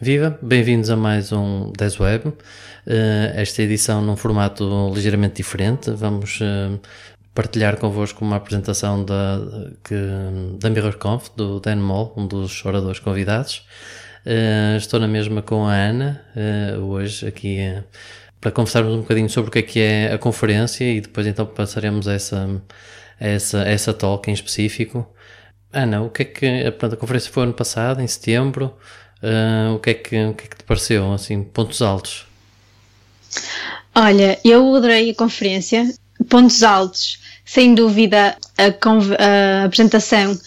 Viva, bem-vindos a mais um 10 Web. Uh, esta edição num formato ligeiramente diferente. Vamos uh, partilhar convosco uma apresentação da, que, da MirrorConf, do Dan Moll, um dos oradores convidados. Uh, estou na mesma com a Ana, hoje aqui para conversarmos um bocadinho sobre o que é que é a conferência e depois então passaremos a essa, a essa, a essa talk em específico. Ana, o que é que a, a conferência foi ano passado, em setembro? Uh, o, que é que, o que é que te pareceu, assim, pontos altos? Olha, eu adorei a conferência, pontos altos, sem dúvida a, a apresentação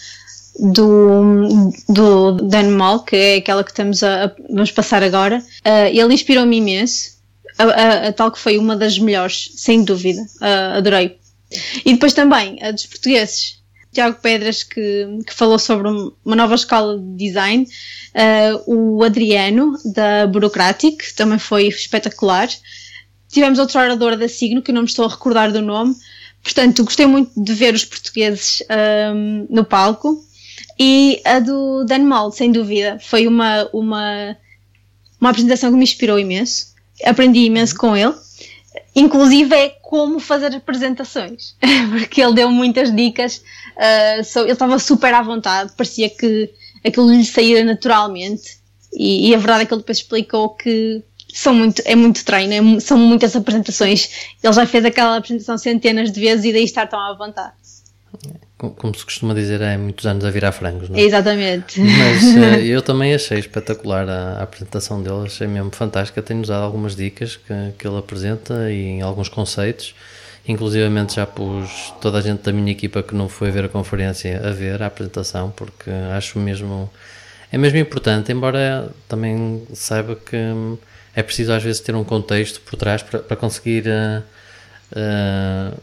do, do Dan Moll, que é aquela que estamos a, a vamos passar agora, uh, ele inspirou-me imenso, a, a, a, tal que foi uma das melhores, sem dúvida, uh, adorei. E depois também a dos portugueses, Tiago Pedras, que, que falou sobre uma nova escola de design, uh, o Adriano, da Burocratic, também foi espetacular. Tivemos outro orador da Signo, que não me estou a recordar do nome, portanto, gostei muito de ver os portugueses um, no palco. E a do Dan Mold, sem dúvida, foi uma, uma, uma apresentação que me inspirou imenso. Aprendi imenso com ele inclusive é como fazer apresentações, porque ele deu muitas dicas, uh, so, ele estava super à vontade, parecia que aquilo lhe saía naturalmente, e, e, a verdade é que ele depois explicou que são muito, é muito treino, é, são muitas apresentações, ele já fez aquela apresentação centenas de vezes e daí estar tão à vontade como se costuma dizer, é muitos anos a virar frangos, não é? Exatamente. Mas uh, eu também achei espetacular a, a, apresentação dele, achei mesmo fantástica. Tenho usado algumas dicas que, que ele apresenta e alguns conceitos. Inclusivamente já pus toda a gente da minha equipa que não foi ver a conferência a ver a apresentação, porque acho mesmo. É mesmo importante, embora também saiba que é preciso às vezes ter um contexto por trás para, para conseguir. Uh, uh,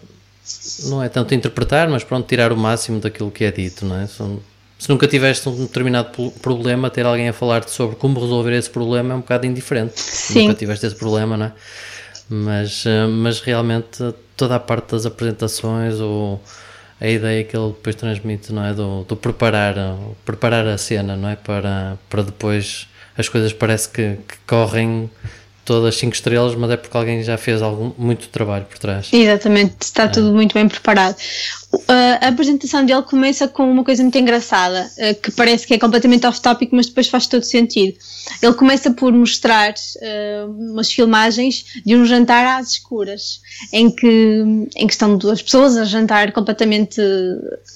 não é tanto interpretar, mas pronto, tirar o máximo daquilo que é dito, não é? se nunca tiveste um determinado problema, ter alguém a falar-te sobre como resolver esse problema é um bocado indiferente. Sim. Nunca tiveste esse problema, não é? Mas, eh, mas realmente toda a parte das apresentações ou a ideia que ele depois transmite, não é? Do, do preparar, preparar a cena, não é? Para, para depois as coisas parece que, que correm todas 5 estrelas, mas é porque alguém já fez algum, muito trabalho por trás. Exatamente, está é. tudo muito bem preparado. A apresentação dele começa com uma coisa muito engraçada, que parece que é completamente off-topic, mas depois faz todo sentido. Ele começa por mostrar uh, umas filmagens de um jantar às escuras, em que, em que estão duas pessoas a jantar completamente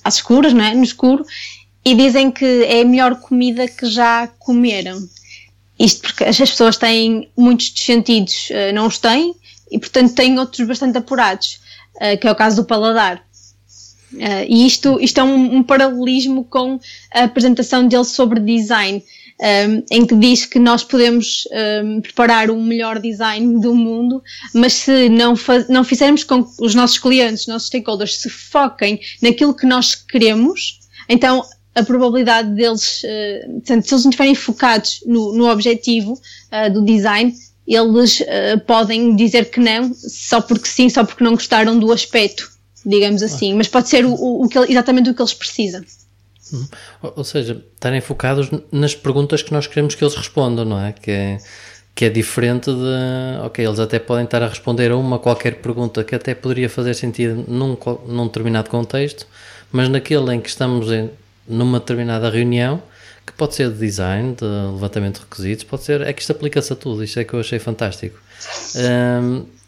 às escuras, não é? no escuro, e dizem que é a melhor comida que já comeram. Isto porque as pessoas têm muitos dos sentidos, uh, não os têm, e portanto têm outros bastante apurados, uh, que é o caso do paladar. Uh, e isto, isto é um, um, paralelismo com a apresentação dele sobre design, um, em que diz que nós podemos um, preparar o melhor design do mundo, mas se não, não fizermos com que os nossos clientes, os nossos stakeholders se foquem naquilo que nós queremos, então a probabilidade deles, uh, portanto, se eles não estiverem focados no, no objetivo uh, do design, eles podem dizer que não, só porque sim, só porque não gostaram do aspecto, digamos assim. Mas pode ser o, o, o que, exatamente o que eles precisam. Uhum. Ou seja, estarem focados nas perguntas que nós queremos que eles respondam, não é? Que é, que é diferente de. Ok, eles até podem estar a responder a uma qualquer pergunta que até poderia fazer sentido num, num determinado contexto, mas naquele em que estamos em, numa determinada reunião, que pode ser de design, de levantamento de requisitos, pode ser, é que isto aplica-se a tudo, isto é que eu achei fantástico.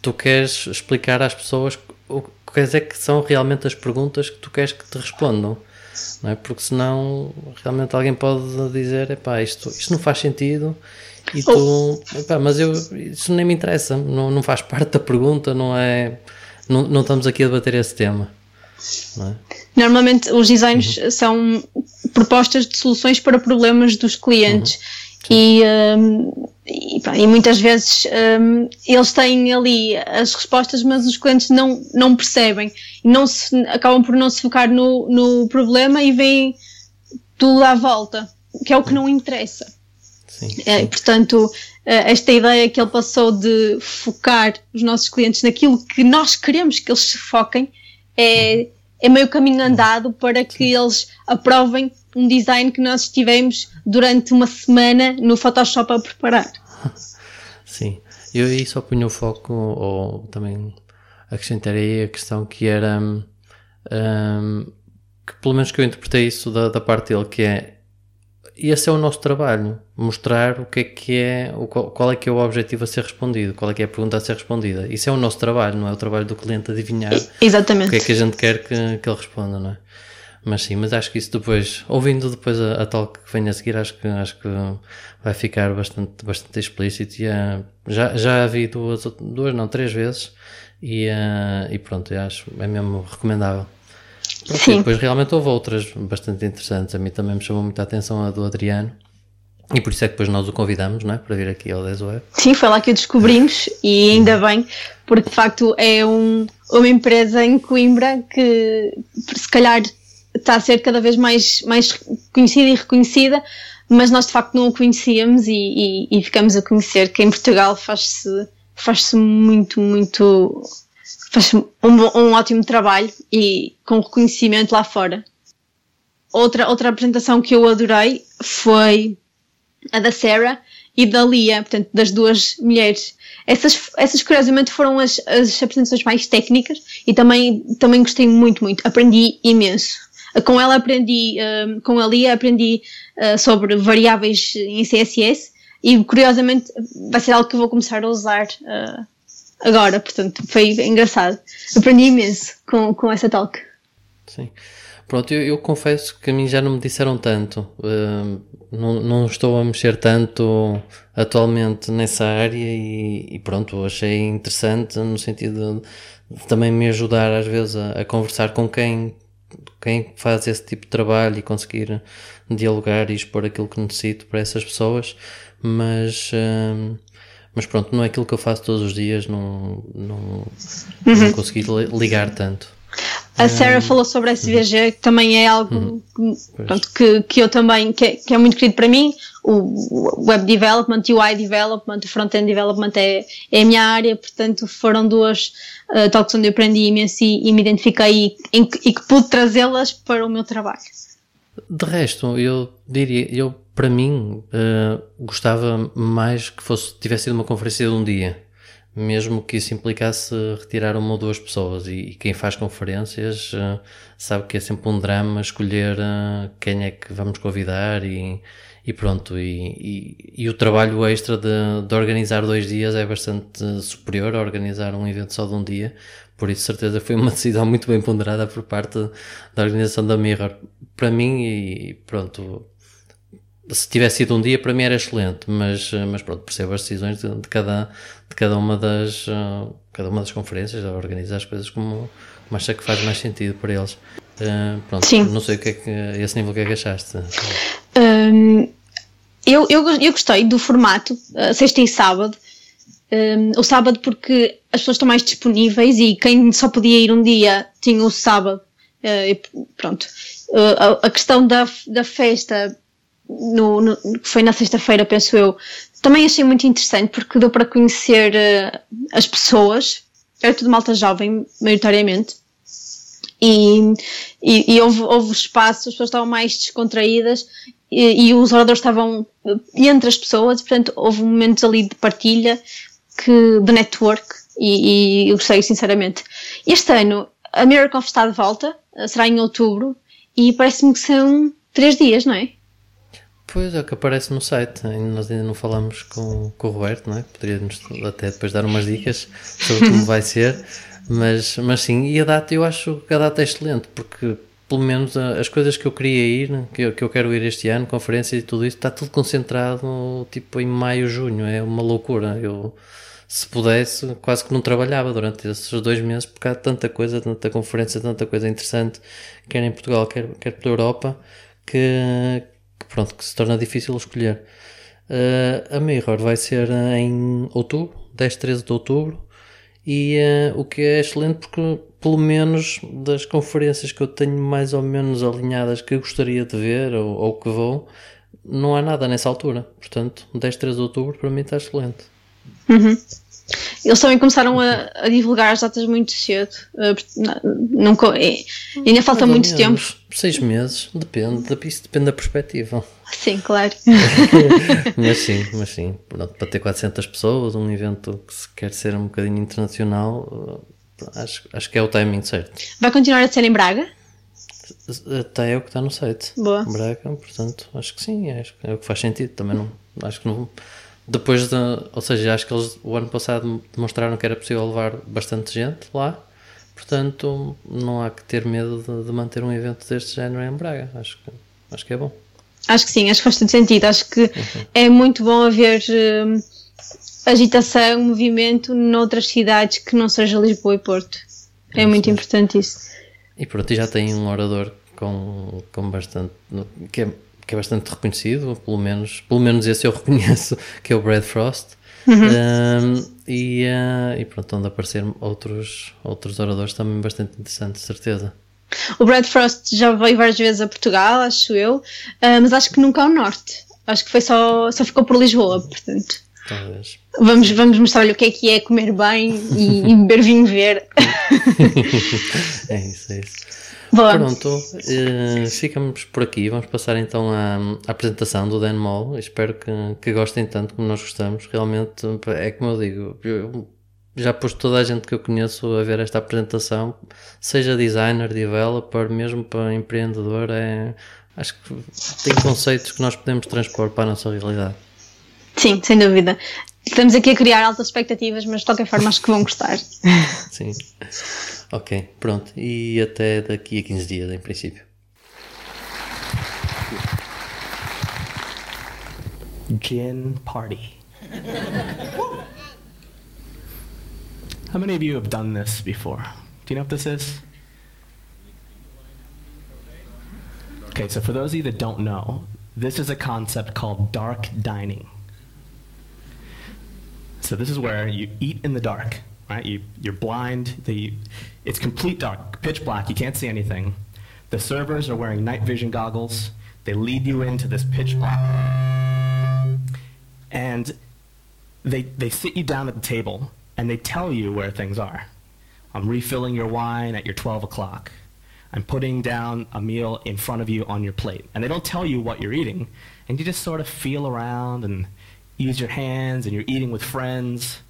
Tu queres explicar às pessoas o quer dizer que são realmente as perguntas que tu queres que te respondam, não é? Porque senão realmente alguém pode dizer, epá, isto, isto não faz sentido e tu, epá, mas eu, isso nem me interessa, não, não faz parte da pergunta, não é, não, não estamos aqui a debater esse tema. É? Normalmente os designs uhum. são propostas de soluções para problemas dos clientes. Uhum. E, um, e, e, muitas vezes um, eles têm ali as respostas, mas os clientes não, não percebem e não se, acabam por não se focar no, no problema e veem tudo à volta, que é o que não interessa. Sim, é, sim. É, portanto, eh, esta ideia que ele passou de focar os nossos clientes naquilo que nós queremos que eles se foquem é, é meio caminho andado para que eles aprovem um design que nós estivemos durante uma semana no Photoshop a preparar. Sim, eu aí só punho o foco, ou também acrescentaria a questão que era um, que pelo menos que eu interpretei isso da, da parte dele, que é esse é o nosso trabalho, mostrar o que é que é, o, qual é que é o objetivo a ser respondido, qual é que é a pergunta a ser respondida. Isso é o nosso trabalho, não é o trabalho do cliente adivinhar Exatamente. o que é que a gente quer que, que ele responda, não é? Mas sim, mas acho que isso depois, ouvindo depois a, a tal que vem a seguir, acho que, acho que vai ficar bastante, bastante explícito e uh, já, já a vi duas, duas, não, três vezes e, uh, e pronto, acho, é mesmo recomendável. Sim. E depois realmente houve outras bastante interessantes. A mim também me chamou muita atenção a do Adriano. E por isso é que depois nós o convidamos, não é? Para vir aqui ao 10 Web. Sim, foi lá que o descobrimos e ainda bem, porque de facto é um, uma empresa em Coimbra que se calhar está a ser cada vez mais, mais conhecida e reconhecida, mas nós de facto não o conhecíamos e, e, e ficamos a conhecer que em Portugal faz-se faz muito, muito faz um, um ótimo trabalho e com reconhecimento lá fora. Outra, outra apresentação que eu adorei foi a da Sarah e da Lia, portanto, das duas mulheres. Essas, essas curiosamente foram as, as apresentações mais técnicas e também, também gostei muito, muito. Aprendi imenso. Com ela aprendi, um, com a Lia aprendi uh, sobre variáveis em CSS e curiosamente vai ser algo que vou começar a usar uh, agora, portanto, foi engraçado. Aprendi imenso com, com essa talk. Sim. Pronto, eu, eu, confesso que a mim já não me disseram tanto. Uh, não, não estou a mexer tanto atualmente nessa área e, e pronto, achei interessante no sentido de, de, também me ajudar às vezes a, a, conversar com quem, quem faz esse tipo de trabalho e conseguir dialogar e expor aquilo que necessito para essas pessoas. Mas. Uh, mas pronto, não é aquilo que eu faço todos os dias, não, não, uhum. não consegui ligar tanto. A Sarah um, falou sobre SVG, que também é algo uhum. pronto, que, que eu também, que é, que é, muito querido para mim. O Web Development, UI Development, o Front-End Development é, é a minha área, portanto foram duas uh, talks onde eu aprendi imenso e, e me identifiquei e, e que pude trazê-las para o meu trabalho. De resto, eu diria, eu para mim uh, gostava mais que fosse tivesse sido uma conferência de um dia, mesmo que isso implicasse retirar uma ou duas pessoas. E, e quem faz conferências uh, sabe que é sempre um drama escolher uh, quem é que vamos convidar e, e pronto. E, e, e, o trabalho extra de, de organizar dois dias é bastante superior a organizar um evento só de um dia. Por isso, certeza, foi uma decisão muito bem ponderada por parte da organização da Mirror. Para mim, e pronto, se tivesse sido um dia, para mim era excelente, mas, mas pronto, percebo as decisões de, de cada, de cada, uma das, uh, cada uma das conferências, a organizar as coisas como, como acha que faz mais sentido para eles. Uh, pronto, Sim. não sei o que é que, a esse nível, o que é que achaste? Um, eu, eu, eu gostei do formato, uh, sexta e sábado, um, o sábado porque as pessoas estão mais disponíveis e quem só podia ir um dia tinha o sábado. Uh, pronto. Uh, a, a, questão da, da festa no, no foi na sexta-feira, penso eu, também achei muito interessante porque deu para conhecer uh, as pessoas. Era tudo malta jovem, maioritariamente. E, e, e houve, houve espaço, as pessoas estavam mais descontraídas e, e, os oradores estavam entre as pessoas, portanto houve momentos ali de partilha que, de network e, e eu gostei sinceramente. Este ano a Miracle está de volta, será em outubro e parece-me que são três dias, não é? Pois é o que aparece no site. Nós ainda não falamos com, com o Roberto, não é? Poderia-nos até depois dar umas dicas sobre como vai ser. Mas, mas sim, e a data eu acho que a data é excelente, porque pelo menos as coisas que eu queria ir, que eu, que eu quero ir este ano, conferências e tudo isso, está tudo concentrado tipo em maio, junho, é uma loucura. Eu, se pudesse, quase que não trabalhava durante esses dois meses, porque há tanta coisa, tanta conferência, tanta coisa interessante, quer em Portugal, quer, quer pela Europa, que pronto, que se torna difícil escolher. Uh, a Mirror vai ser em outubro, 10, 13 de outubro, e uh, o que é excelente porque pelo menos das conferências que eu tenho mais ou menos alinhadas que gostaria de ver ou, ou que vou, não há nada nessa altura. Portanto, 10, 13 de outubro para mim está excelente. Uhum. Eles também começaram a, a divulgar as datas muito cedo. Não, não, é, ainda falta muito menos, tempo. Seis meses, depende, isso depende da perspectiva. Sim, claro. mas sim, mas sim. Pronto, para ter 400 pessoas, um evento que se quer ser um bocadinho internacional, acho, acho que é o timing certo. Vai continuar a ser em Braga? Até é o que está no site. Boa. Braga, portanto, acho que sim, acho que é o que faz sentido. Também não, acho que não. Depois de, ou seja, acho que eles o ano passado demonstraram que era possível levar bastante gente lá, portanto, não há que ter medo de, de manter um evento deste género em Braga. Acho que, acho que é bom. Acho que sim, acho que faz todo sentido. Acho que uhum. é muito bom haver hum, agitação, movimento noutras cidades que não seja Lisboa e Porto. É, muito importante isso. E pronto, e já tem um orador com, com bastante. que é, que é bastante reconhecido, pelo menos, pelo menos esse eu reconheço, que é o Brad Frost. Uhum. Um, e, uh, e pronto, onde aparecer outros, outros oradores também bastante interessantes, certeza. O Brad Frost já veio várias vezes a Portugal, acho eu, uh, mas acho que nunca ao norte. Acho que foi só, só ficou por Lisboa, portanto. Talvez. Vamos, vamos mostrar-lhe o que é que é comer bem e, e beber vinho verde. é isso, é isso. Boa. Pronto, uh, ficamos por aqui. Vamos passar então à, à apresentação do Dan Moll. Espero que, que gostem tanto como nós gostamos. Realmente, é como eu digo, eu já pus toda a gente que eu conheço a ver esta apresentação, seja designer, developer, mesmo para empreendedor. É, acho que tem conceitos que nós podemos transpor para a nossa realidade. Sim, sem dúvida. Estamos aqui a criar altas expectativas, mas de qualquer forma acho que vão gostar. Sim. Ok, pronto. E até daqui a 15 dias, em princípio. Gin party. How many of you have done this before? Do you know what this is? Okay, so for those of you that don't know, this is a concept called dark dining. So this is where you eat in the dark, right? You, you're blind. The, it's complete dark, pitch black. You can't see anything. The servers are wearing night vision goggles. They lead you into this pitch black. And they, they sit you down at the table and they tell you where things are. I'm refilling your wine at your 12 o'clock. I'm putting down a meal in front of you on your plate. And they don't tell you what you're eating. And you just sort of feel around and use your hands and you're eating with friends.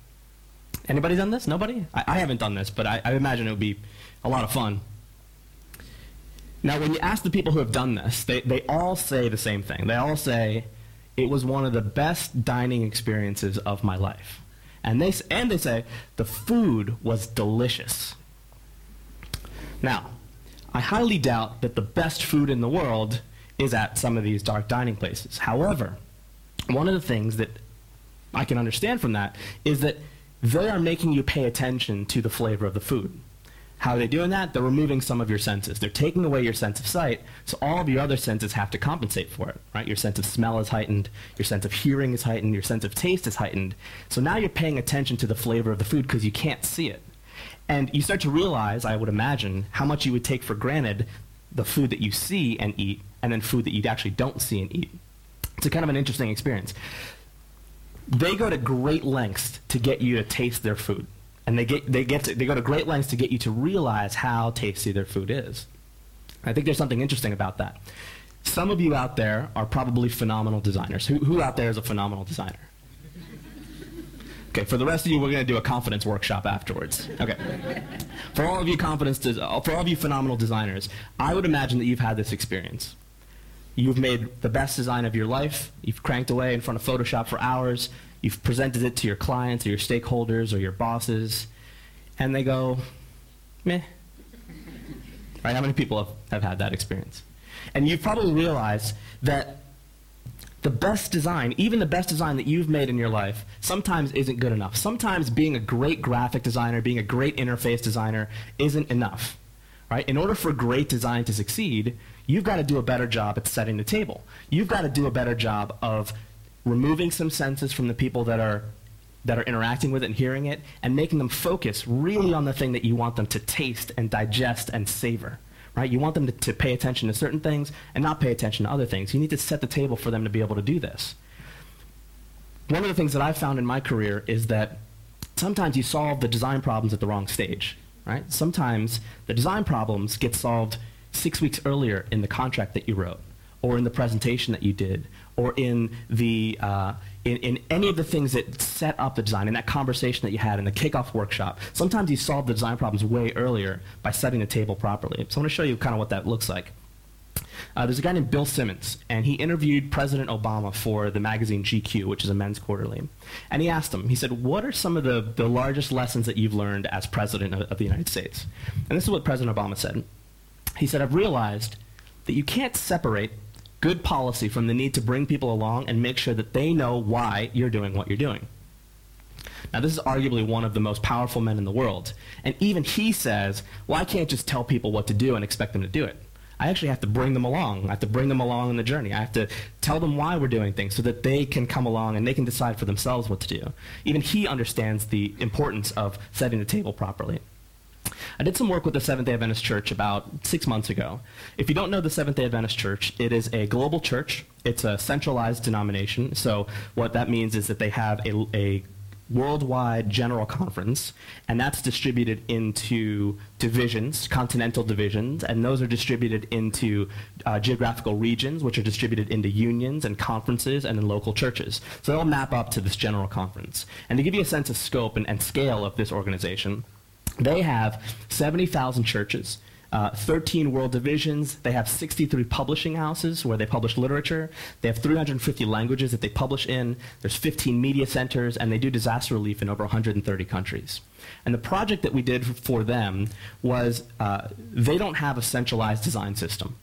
Anybody done this? Nobody? I, I haven't done this, but I, I imagine it would be a lot of fun. Now, when you ask the people who have done this, they, they all say the same thing. They all say, it was one of the best dining experiences of my life. And they, and they say, the food was delicious. Now, I highly doubt that the best food in the world is at some of these dark dining places. However, one of the things that I can understand from that is that they are making you pay attention to the flavor of the food. How are they doing that? They're removing some of your senses. They're taking away your sense of sight, so all of your other senses have to compensate for it, right? Your sense of smell is heightened, your sense of hearing is heightened, your sense of taste is heightened. So now you're paying attention to the flavor of the food because you can't see it. And you start to realize, I would imagine, how much you would take for granted the food that you see and eat, and then food that you actually don't see and eat. It's a kind of an interesting experience. They go to great lengths to get you to taste their food. And they, get, they, get to, they go to great lengths to get you to realize how tasty their food is. I think there's something interesting about that. Some of you out there are probably phenomenal designers. Who, who out there is a phenomenal designer? Okay, for the rest of you, we're going to do a confidence workshop afterwards. Okay. For all of you confidence, for all of you phenomenal designers, I would imagine that you've had this experience. You've made the best design of your life. You've cranked away in front of Photoshop for hours. You've presented it to your clients or your stakeholders or your bosses. And they go, meh. Right? How many people have, have had that experience? And you've probably realized that the best design, even the best design that you've made in your life, sometimes isn't good enough. Sometimes being a great graphic designer, being a great interface designer isn't enough. Right? In order for great design to succeed, You've got to do a better job at setting the table. You've got to do a better job of removing some senses from the people that are that are interacting with it and hearing it and making them focus really on the thing that you want them to taste and digest and savor. Right? You want them to, to pay attention to certain things and not pay attention to other things. You need to set the table for them to be able to do this. One of the things that I've found in my career is that sometimes you solve the design problems at the wrong stage, right? Sometimes the design problems get solved six weeks earlier in the contract that you wrote, or in the presentation that you did, or in the uh, in, in any of the things that set up the design, in that conversation that you had in the kickoff workshop. Sometimes you solve the design problems way earlier by setting the table properly. So I want to show you kind of what that looks like. Uh, there's a guy named Bill Simmons, and he interviewed President Obama for the magazine GQ, which is a men's quarterly. And he asked him, he said, What are some of the, the largest lessons that you've learned as President of, of the United States? And this is what President Obama said. He said, I've realized that you can't separate good policy from the need to bring people along and make sure that they know why you're doing what you're doing. Now, this is arguably one of the most powerful men in the world. And even he says, well, I can't just tell people what to do and expect them to do it. I actually have to bring them along. I have to bring them along in the journey. I have to tell them why we're doing things so that they can come along and they can decide for themselves what to do. Even he understands the importance of setting the table properly. I did some work with the Seventh day Adventist Church about six months ago. If you don't know the Seventh day Adventist Church, it is a global church. It's a centralized denomination. So, what that means is that they have a, a worldwide general conference, and that's distributed into divisions, continental divisions, and those are distributed into uh, geographical regions, which are distributed into unions and conferences and in local churches. So they'll map up to this general conference. And to give you a sense of scope and, and scale of this organization, they have 70,000 churches. Uh, 13 world divisions. They have 63 publishing houses where they publish literature. They have 350 languages that they publish in. There's 15 media centers, and they do disaster relief in over 130 countries. And the project that we did for them was uh, they don't have a centralized design system.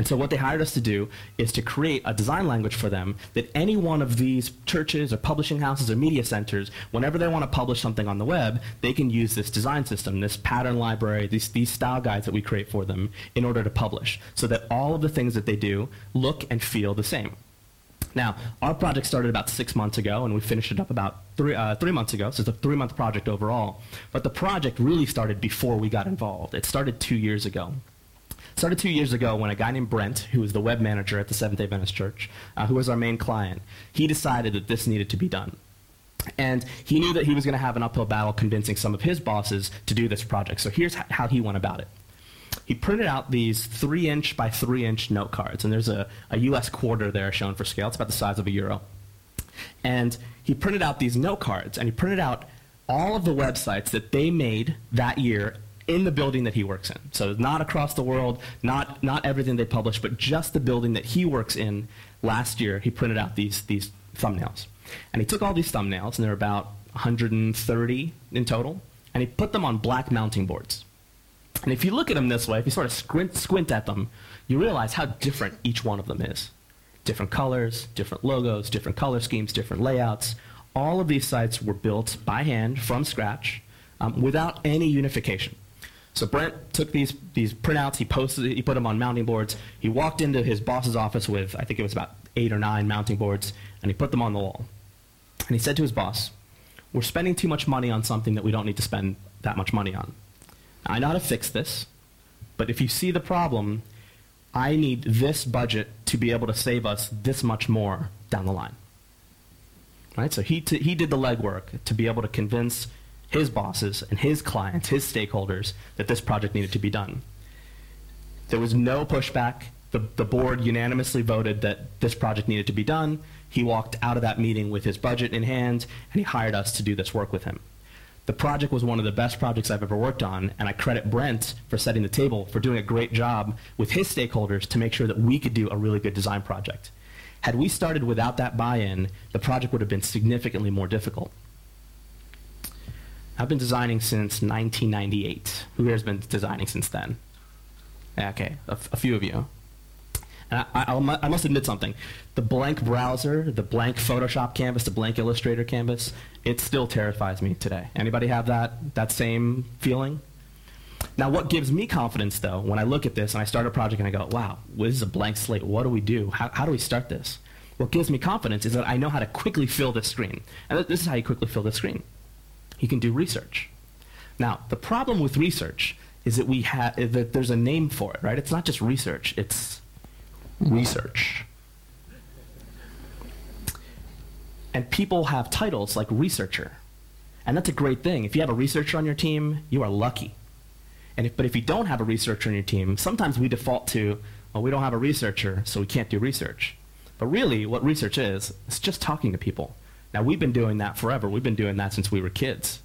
And so what they hired us to do is to create a design language for them that any one of these churches or publishing houses or media centers, whenever they want to publish something on the web, they can use this design system, this pattern library, these, these style guides that we create for them in order to publish so that all of the things that they do look and feel the same. Now, our project started about six months ago, and we finished it up about three, uh, three months ago, so it's a three month project overall. But the project really started before we got involved. It started two years ago started two years ago when a guy named Brent, who was the web manager at the Seventh day Adventist Church, uh, who was our main client, he decided that this needed to be done. And he knew that he was going to have an uphill battle convincing some of his bosses to do this project. So here's how he went about it. He printed out these three inch by three inch note cards, and there's a, a US quarter there shown for scale. It's about the size of a euro. And he printed out these note cards, and he printed out all of the websites that they made that year in the building that he works in. So not across the world, not, not everything they publish, but just the building that he works in. Last year, he printed out these, these thumbnails. And he took all these thumbnails, and there are about 130 in total, and he put them on black mounting boards. And if you look at them this way, if you sort of squint, squint at them, you realize how different each one of them is. Different colors, different logos, different color schemes, different layouts. All of these sites were built by hand from scratch um, without any unification. So Brent took these these printouts, he posted, he put them on mounting boards. He walked into his boss's office with I think it was about eight or nine mounting boards, and he put them on the wall. And he said to his boss, "We're spending too much money on something that we don't need to spend that much money on. I know how to fix this, but if you see the problem, I need this budget to be able to save us this much more down the line." Right? So he t- he did the legwork to be able to convince his bosses and his clients, his stakeholders, that this project needed to be done. There was no pushback. The, the board unanimously voted that this project needed to be done. He walked out of that meeting with his budget in hand, and he hired us to do this work with him. The project was one of the best projects I've ever worked on, and I credit Brent for setting the table, for doing a great job with his stakeholders to make sure that we could do a really good design project. Had we started without that buy in, the project would have been significantly more difficult. I've been designing since 1998. Who here has been designing since then? Okay, a, a few of you. And I, I, I, must admit something. The blank browser, the blank Photoshop canvas, the blank Illustrator canvas, it still terrifies me today. Anybody have that, that same feeling? Now, what gives me confidence, though, when I look at this and I start a project and I go, wow, this is a blank slate. What do we do? How, how do we start this? What gives me confidence is that I know how to quickly fill this screen. And this is how you quickly fill the screen he can do research. Now, the problem with research is that we have that there's a name for it, right? It's not just research, it's research. And people have titles like researcher. And that's a great thing. If you have a researcher on your team, you are lucky. And if, but if you don't have a researcher on your team, sometimes we default to, well, we don't have a researcher, so we can't do research. But really, what research is, it's just talking to people. Now, we've been doing that forever. We've been doing that since we were kids.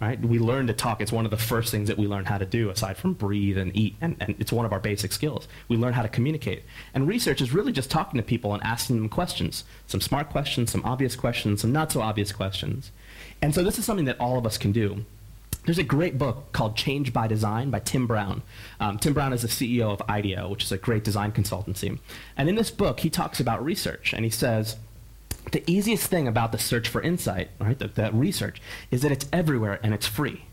Right? We learn to talk. It's one of the first things that we learn how to do, aside from breathe and eat, and, and it's one of our basic skills. We learn how to communicate. And research is really just talking to people and asking them questions. Some smart questions, some obvious questions, some not so obvious questions. And so this is something that all of us can do. There's a great book called Change by Design by Tim Brown. Um, Tim Brown is the CEO of IDEO, which is a great design consultancy. And in this book, he talks about research, and he says, the easiest thing about the search for insight, right, that, that research, is that it's everywhere and it's free.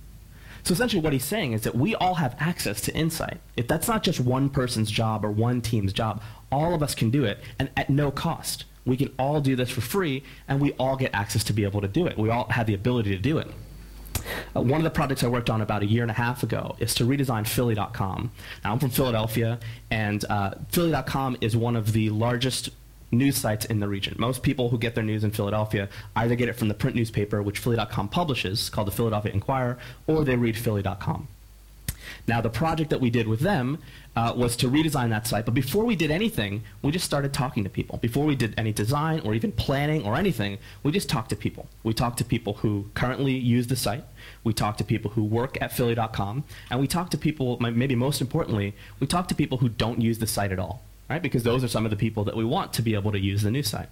So essentially, what he's saying is that we all have access to insight. If that's not just one person's job or one team's job, all of us can do it, and at no cost. We can all do this for free, and we all get access to be able to do it. We all have the ability to do it. Uh, one of the projects I worked on about a year and a half ago is to redesign Philly.com. Now, I'm from Philadelphia, and uh, Philly.com is one of the largest news sites in the region. Most people who get their news in Philadelphia either get it from the print newspaper, which Philly.com publishes, called the Philadelphia Inquirer, or they read Philly.com. Now, the project that we did with them uh, was to redesign that site, but before we did anything, we just started talking to people. Before we did any design or even planning or anything, we just talked to people. We talked to people who currently use the site, we talked to people who work at Philly.com, and we talked to people, maybe most importantly, we talked to people who don't use the site at all, right? Because those are some of the people that we want to be able to use the new site.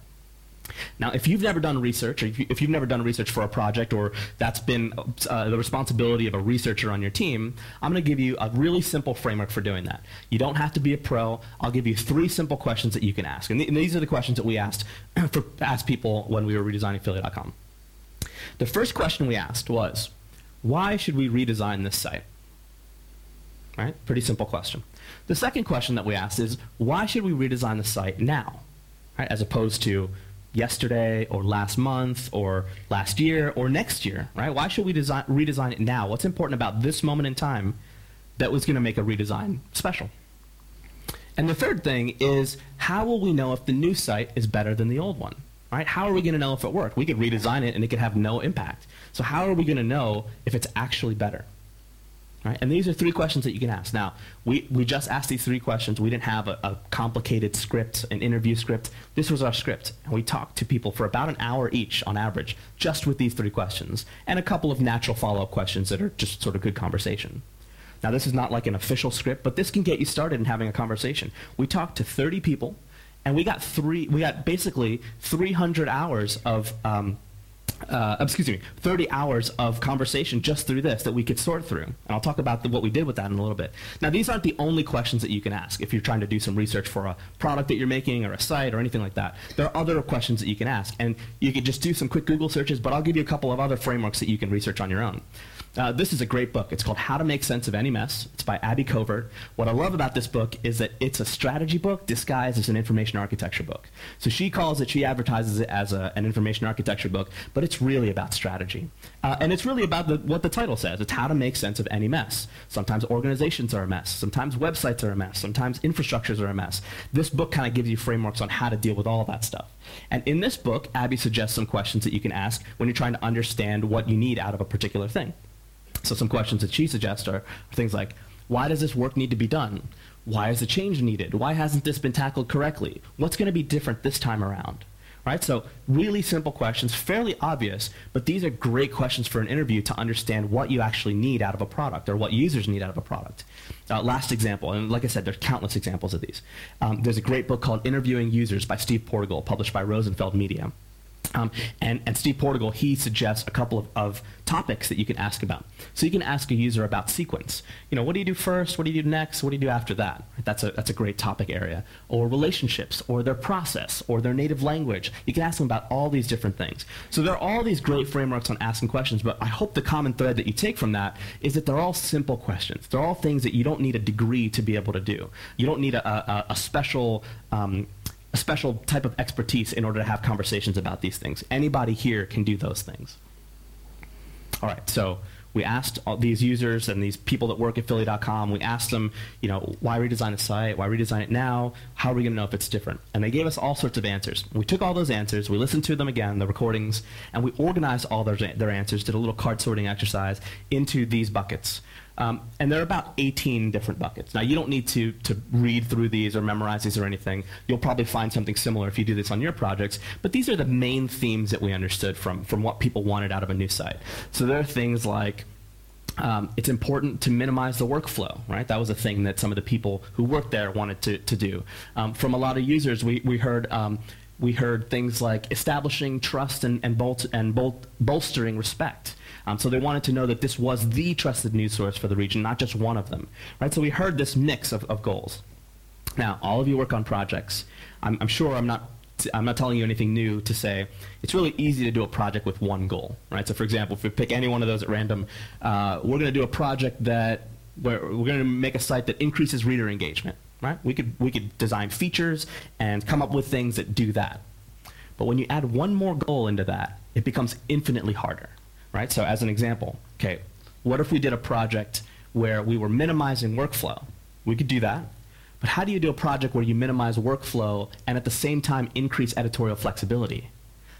Now, if you've never done research, or if, you, have never done research for a project, or that's been uh, the responsibility of a researcher on your team, I'm going to give you a really simple framework for doing that. You don't have to be a pro. I'll give you three simple questions that you can ask. And, th- and these are the questions that we asked for asked people when we were redesigning Philly.com. The first question we asked was, why should we redesign this site? Right? Pretty simple question. The second question that we asked is, why should we redesign the site now? Right? As opposed to yesterday or last month or last year or next year, right? Why should we design, redesign it now? What's important about this moment in time that was going to make a redesign special? And the third thing is how will we know if the new site is better than the old one? Right? How are we going to know if it worked? We could redesign it and it could have no impact. So how are we going to know if it's actually better? Right? And these are three questions that you can ask. Now, we, we just asked these three questions. We didn't have a, a, complicated script, an interview script. This was our script. And we talked to people for about an hour each on average, just with these three questions, and a couple of natural follow up questions that are just sort of good conversation. Now, this is not like an official script, but this can get you started in having a conversation. We talked to 30 people, and we got three, we got basically 300 hours of um, uh, excuse me, 30 hours of conversation just through this that we could sort through. And I'll talk about the, what we did with that in a little bit. Now, these aren't the only questions that you can ask if you're trying to do some research for a product that you're making or a site or anything like that. There are other questions that you can ask. And you could just do some quick Google searches, but I'll give you a couple of other frameworks that you can research on your own. Uh, this is a great book. It's called How to Make Sense of Any Mess. It's by Abby Covert. What I love about this book is that it's a strategy book disguised as an information architecture book. So she calls it, she advertises it as a, an information architecture book, but it's really about strategy. Uh, and it's really about the, what the title says. It's how to make sense of any mess. Sometimes organizations are a mess. Sometimes websites are a mess. Sometimes infrastructures are a mess. This book kind of gives you frameworks on how to deal with all that stuff. And in this book, Abby suggests some questions that you can ask when you're trying to understand what you need out of a particular thing. So some questions that she suggests are, things like, why does this work need to be done? Why is the change needed? Why hasn't this been tackled correctly? What's going to be different this time around? Right? So really simple questions, fairly obvious, but these are great questions for an interview to understand what you actually need out of a product or what users need out of a product. Uh, last example, and like I said, there's countless examples of these. Um, there's a great book called Interviewing Users by Steve Portigal, published by Rosenfeld Media. Um, and, and Steve Portigal, he suggests a couple of, of topics that you can ask about. So you can ask a user about sequence. You know, what do you do first? What do you do next? What do you do after that? That's a, that's a great topic area. Or relationships, or their process, or their native language. You can ask them about all these different things. So there are all these great frameworks on asking questions, but I hope the common thread that you take from that is that they're all simple questions. They're all things that you don't need a degree to be able to do. You don't need a, a, a special um, a special type of expertise in order to have conversations about these things. Anybody here can do those things. All right, so We asked all these users and these people that work at Philly.com, we asked them, you know, why redesign the site? Why redesign it now? How are we going to know if it's different? And they gave us all sorts of answers. We took all those answers, we listened to them again, the recordings, and we organized all their, their answers, did a little card sorting exercise into these buckets. Um, and there are about 18 different buckets. Now, you don't need to, to read through these or memorize these or anything. You'll probably find something similar if you do this on your projects. But these are the main themes that we understood from, from what people wanted out of a new site. So there are things like um, it's important to minimize the workflow, right? That was a thing that some of the people who worked there wanted to, to do. Um, from a lot of users, we, we heard um, we heard things like establishing trust and, and, bol- and bol- bolstering respect. Um, so they wanted to know that this was the trusted news source for the region, not just one of them. Right? So we heard this mix of, of goals. Now, all of you work on projects. I'm, I'm sure I'm not I'm not telling you anything new to say it's really easy to do a project with one goal, right? So, for example, if we pick any one of those at random, uh, we're going to do a project that where we're going to make a site that increases reader engagement, right? We could we could design features and come up with things that do that. But when you add one more goal into that, it becomes infinitely harder, right? So, as an example, okay, what if we did a project where we were minimizing workflow? We could do that but how do you do a project where you minimize workflow and at the same time increase editorial flexibility?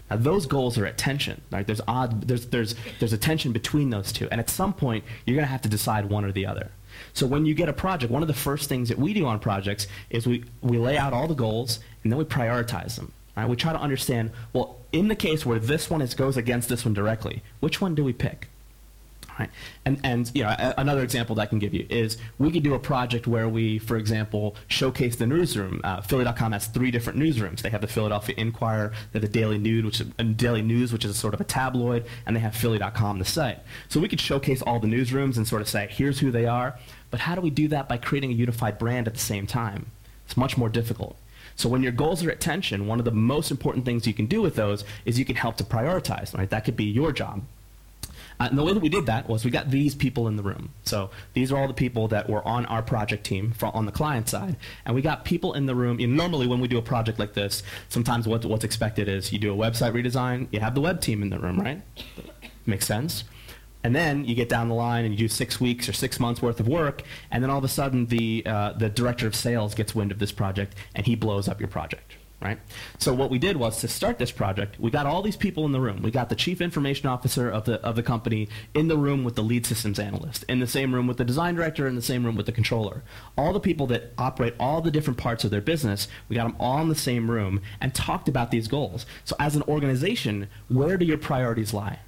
Now those goals are at tension. Right? There's odd there's there's there's a tension between those two. And at some point you're gonna have to decide one or the other. So when you get a project, one of the first things that we do on projects is we, we lay out all the goals and then we prioritize them. Right? We try to understand, well, in the case where this one is, goes against this one directly, which one do we pick? Right? And, and you know, a, another example that I can give you is we could do a project where we, for example, showcase the newsroom. Uh, Philly.com has three different newsrooms. They have the Philadelphia Inquirer, they have the Daily News, which is, uh, Daily News, which is a sort of a tabloid, and they have Philly.com, the site. So we could showcase all the newsrooms and sort of say, here's who they are. But how do we do that by creating a unified brand at the same time? It's much more difficult. So when your goals are at tension, one of the most important things you can do with those is you can help to prioritize. Right? That could be your job. Uh, and the way that we did that was we got these people in the room. So these are all the people that were on our project team for, on the client side. And we got people in the room. You know, normally, when we do a project like this, sometimes what, what's expected is you do a website redesign, you have the web team in the room, right? Makes sense. And then you get down the line and you do six weeks or six months worth of work, and then all of a sudden the, uh, the director of sales gets wind of this project and he blows up your project right? So what we did was to start this project, we got all these people in the room. We got the chief information officer of the of the company in the room with the lead systems analyst, in the same room with the design director, in the same room with the controller. All the people that operate all the different parts of their business, we got them all in the same room and talked about these goals. So as an organization, where do your priorities lie?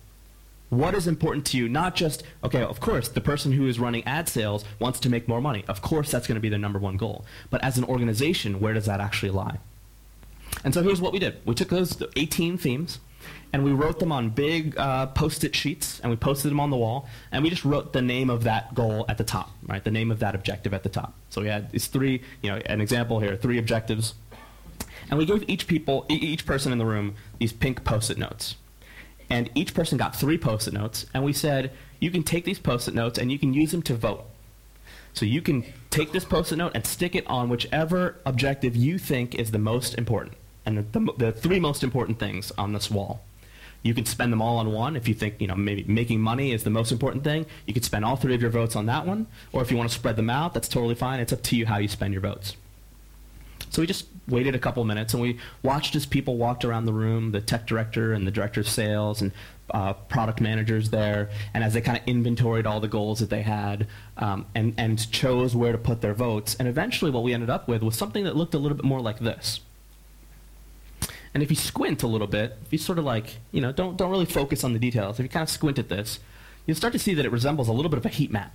What is important to you? Not just, okay, of course, the person who is running ad sales wants to make more money. Of course, that's going to be their number one goal. But as an organization, where does that actually lie? And so here's what we did. We took those 18 themes and we wrote them on big uh, post-it sheets and we posted them on the wall and we just wrote the name of that goal at the top, right? The name of that objective at the top. So we had these three, you know, an example here, three objectives. And we gave each people, each person in the room, these pink post-it notes. And each person got three post-it notes and we said, you can take these post-it notes and you can use them to vote. So you can take this post-it note and stick it on whichever objective you think is the most important and the, the, the three most important things on this wall. You can spend them all on one. If you think, you know, maybe making money is the most important thing, you could spend all three of your votes on that one. Or if you want to spread them out, that's totally fine. It's up to you how you spend your votes. So we just waited a couple minutes and we watched as people walked around the room, the tech director and the director of sales and uh, product managers there, and as they kind of inventoried all the goals that they had um, and, and chose where to put their votes. And eventually what we ended up with was something that looked a little bit more like this. And if you squint a little bit, if you sort of like, you know, don't, don't really focus on the details, if you kind of squint at this, you'll start to see that it resembles a little bit of a heat map.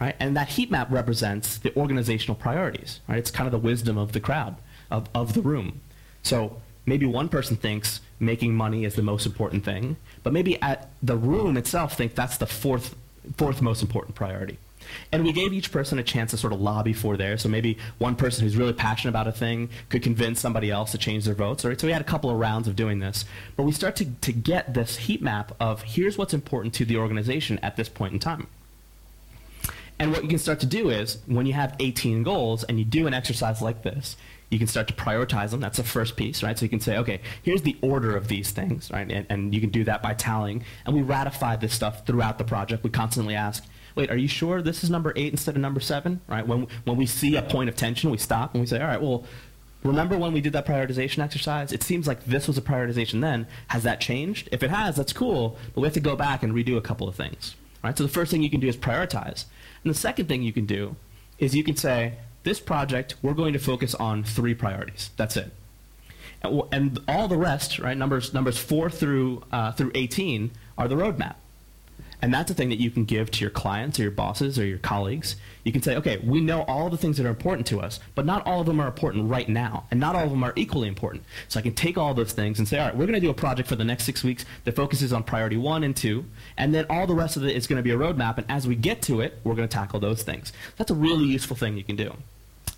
Right? And that heat map represents the organizational priorities. Right? It's kind of the wisdom of the crowd, of, of the room. So maybe one person thinks making money is the most important thing, but maybe at the room itself think that's the fourth, fourth most important priority. And we gave each person a chance to sort of lobby for there. So maybe one person who's really passionate about a thing could convince somebody else to change their votes. Right? So we had a couple of rounds of doing this. But we start to, to get this heat map of here's what's important to the organization at this point in time. And what you can start to do is when you have 18 goals and you do an exercise like this, You can start to prioritize them. That's the first piece, right? So you can say, okay, here's the order of these things, right? And, and you can do that by tallying. And we ratify this stuff throughout the project. We constantly ask, wait, are you sure this is number eight instead of number seven, right? When, when we see a point of tension, we stop and we say, all right, well, remember when we did that prioritization exercise? It seems like this was a prioritization then. Has that changed? If it has, that's cool, but we have to go back and redo a couple of things, right? So the first thing you can do is prioritize. And the second thing you can do is you can say, this project, we're going to focus on three priorities. That's it. And, and all the rest, right, numbers, numbers 4 through, uh, through 18 are the roadmap. And that's a thing that you can give to your clients or your bosses or your colleagues. You can say, okay, we know all the things that are important to us, but not all of them are important right now, and not all of them are equally important. So I can take all those things and say, all right, we're going to do a project for the next six weeks that focuses on priority one and two, and then all the rest of it is going to be a roadmap, and as we get to it, we're going to tackle those things. That's a really useful thing you can do.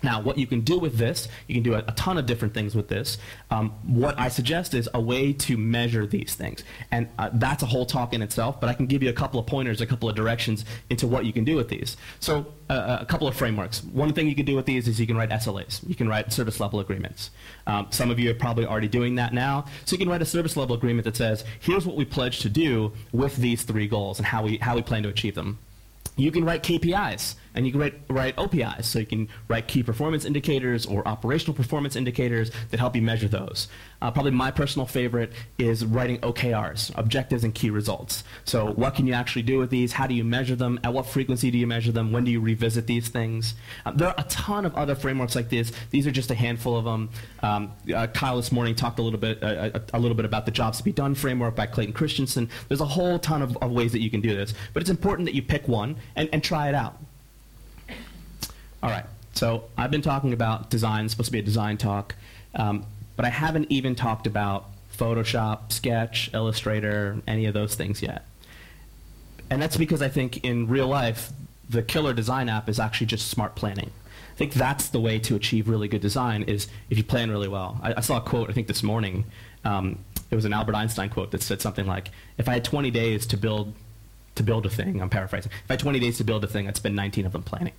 Now, what you can do with this, you can do a, a ton of different things with this. Um, what I suggest is a way to measure these things. And uh, that's a whole talk in itself, but I can give you a couple of pointers, a couple of directions into what you can do with these. So, uh, a couple of frameworks. One thing you can do with these is you can write SLAs. You can write service level agreements. Um, some of you are probably already doing that now. So, you can write a service level agreement that says, here's what we pledge to do with these three goals and how we, how we plan to achieve them. You can write KPIs and you can write, write OPIs. So you can write key performance indicators or operational performance indicators that help you measure those. Uh, probably my personal favorite is writing OKRs, objectives and key results. So what can you actually do with these? How do you measure them? At what frequency do you measure them? When do you revisit these things? Uh, there are a ton of other frameworks like this. These are just a handful of them. Um, uh, Kyle this morning talked a little bit uh, a, a, little bit about the Jobs to Be Done framework by Clayton Christensen. There's a whole ton of, of ways that you can do this, but it's important that you pick one and, and try it out. All right. So I've been talking about design. It's supposed to be a design talk, um, but I haven't even talked about Photoshop, Sketch, Illustrator, any of those things yet. And that's because I think in real life, the killer design app is actually just smart planning. I think that's the way to achieve really good design is if you plan really well. I, I saw a quote I think this morning. Um, it was an Albert Einstein quote that said something like, "If I had 20 days to build to build a thing, I'm paraphrasing. If I had 20 days to build a thing, I'd spend 19 of them planning."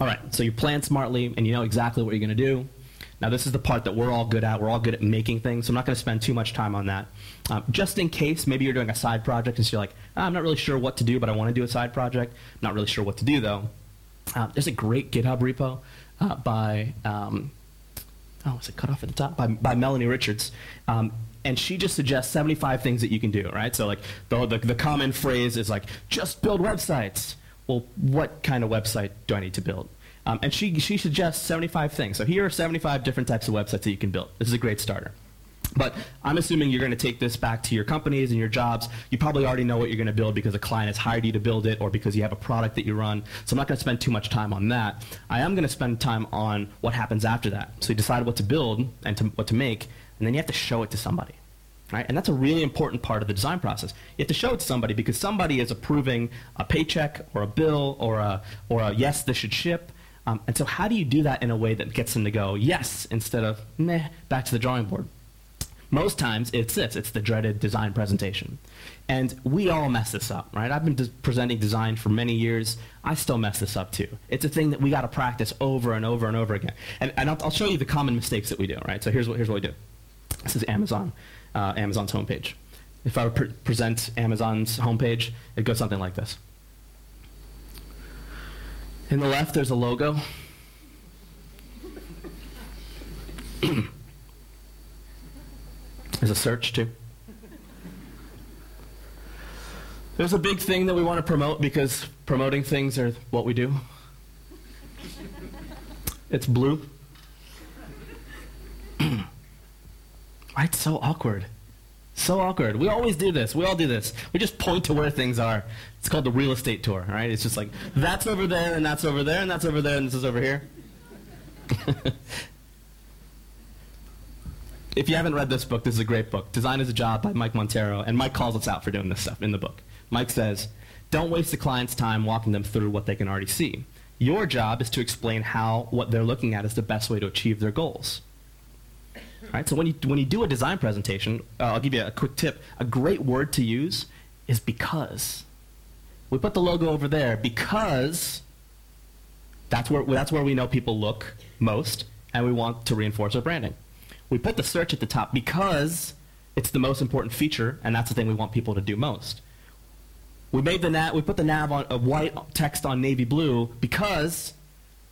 All right, so you plan smartly and you know exactly what you're going to do. Now, this is the part that we're all good at. We're all good at making things, so I'm not going to spend too much time on that. Um, just in case, maybe you're doing a side project and so you're like, ah, I'm not really sure what to do, but I want to do a side project. Not really sure what to do, though. Uh, there's a great GitHub repo uh, by, um, oh, is it cut off at the top? By, by Melanie Richards. Um, and she just suggests 75 things that you can do, right? So like the, the, the common phrase is like, just build websites. Well, what kind of website do I need to build? Um, and she, she suggests 75 things. So here are 75 different types of websites that you can build. This is a great starter. But I'm assuming you're going to take this back to your companies and your jobs. You probably already know what you're going to build because a client has hired you to build it or because you have a product that you run. So I'm not going to spend too much time on that. I am going to spend time on what happens after that. So you decide what to build and to, what to make, and then you have to show it to somebody. Right? And that's a really important part of the design process. You have to show it to somebody because somebody is approving a paycheck or a bill or a, or a yes, this should ship. Um, and so, how do you do that in a way that gets them to go yes instead of meh, back to the drawing board? Most times it's this it's the dreaded design presentation. And we all mess this up, right? I've been presenting design for many years. I still mess this up too. It's a thing that we got to practice over and over and over again. And, and I'll, I'll, show you the common mistakes that we do, right? So here's what, here's what we do. This is Amazon, uh, Amazon's homepage. If I were pre- present Amazon's homepage, it goes something like this. In the left, there's a logo. there's a search too. There's a big thing that we want to promote because promoting things are what we do. It's blue. right? So awkward. So awkward. We always do this. We all do this. We just point to where things are. It's called the real estate tour, right? It's just like, that's over there, and that's over there, and that's over there, and this is over here. if you haven't read this book, this is a great book. Design is a Job by Mike Monteiro. and Mike calls us out for doing this stuff in the book. Mike says, don't waste the client's time walking them through what they can already see. Your job is to explain how what they're looking at is the best way to achieve their goals. Right? So when you, when you do a design presentation, uh, I'll give you a quick tip. A great word to use is because. We put the logo over there because That's where, that's where we know people look most, and we want to reinforce our branding. We put the search at the top because it's the most important feature, and that's the thing we want people to do most. We made the nav, we put the nav on a white text on navy blue because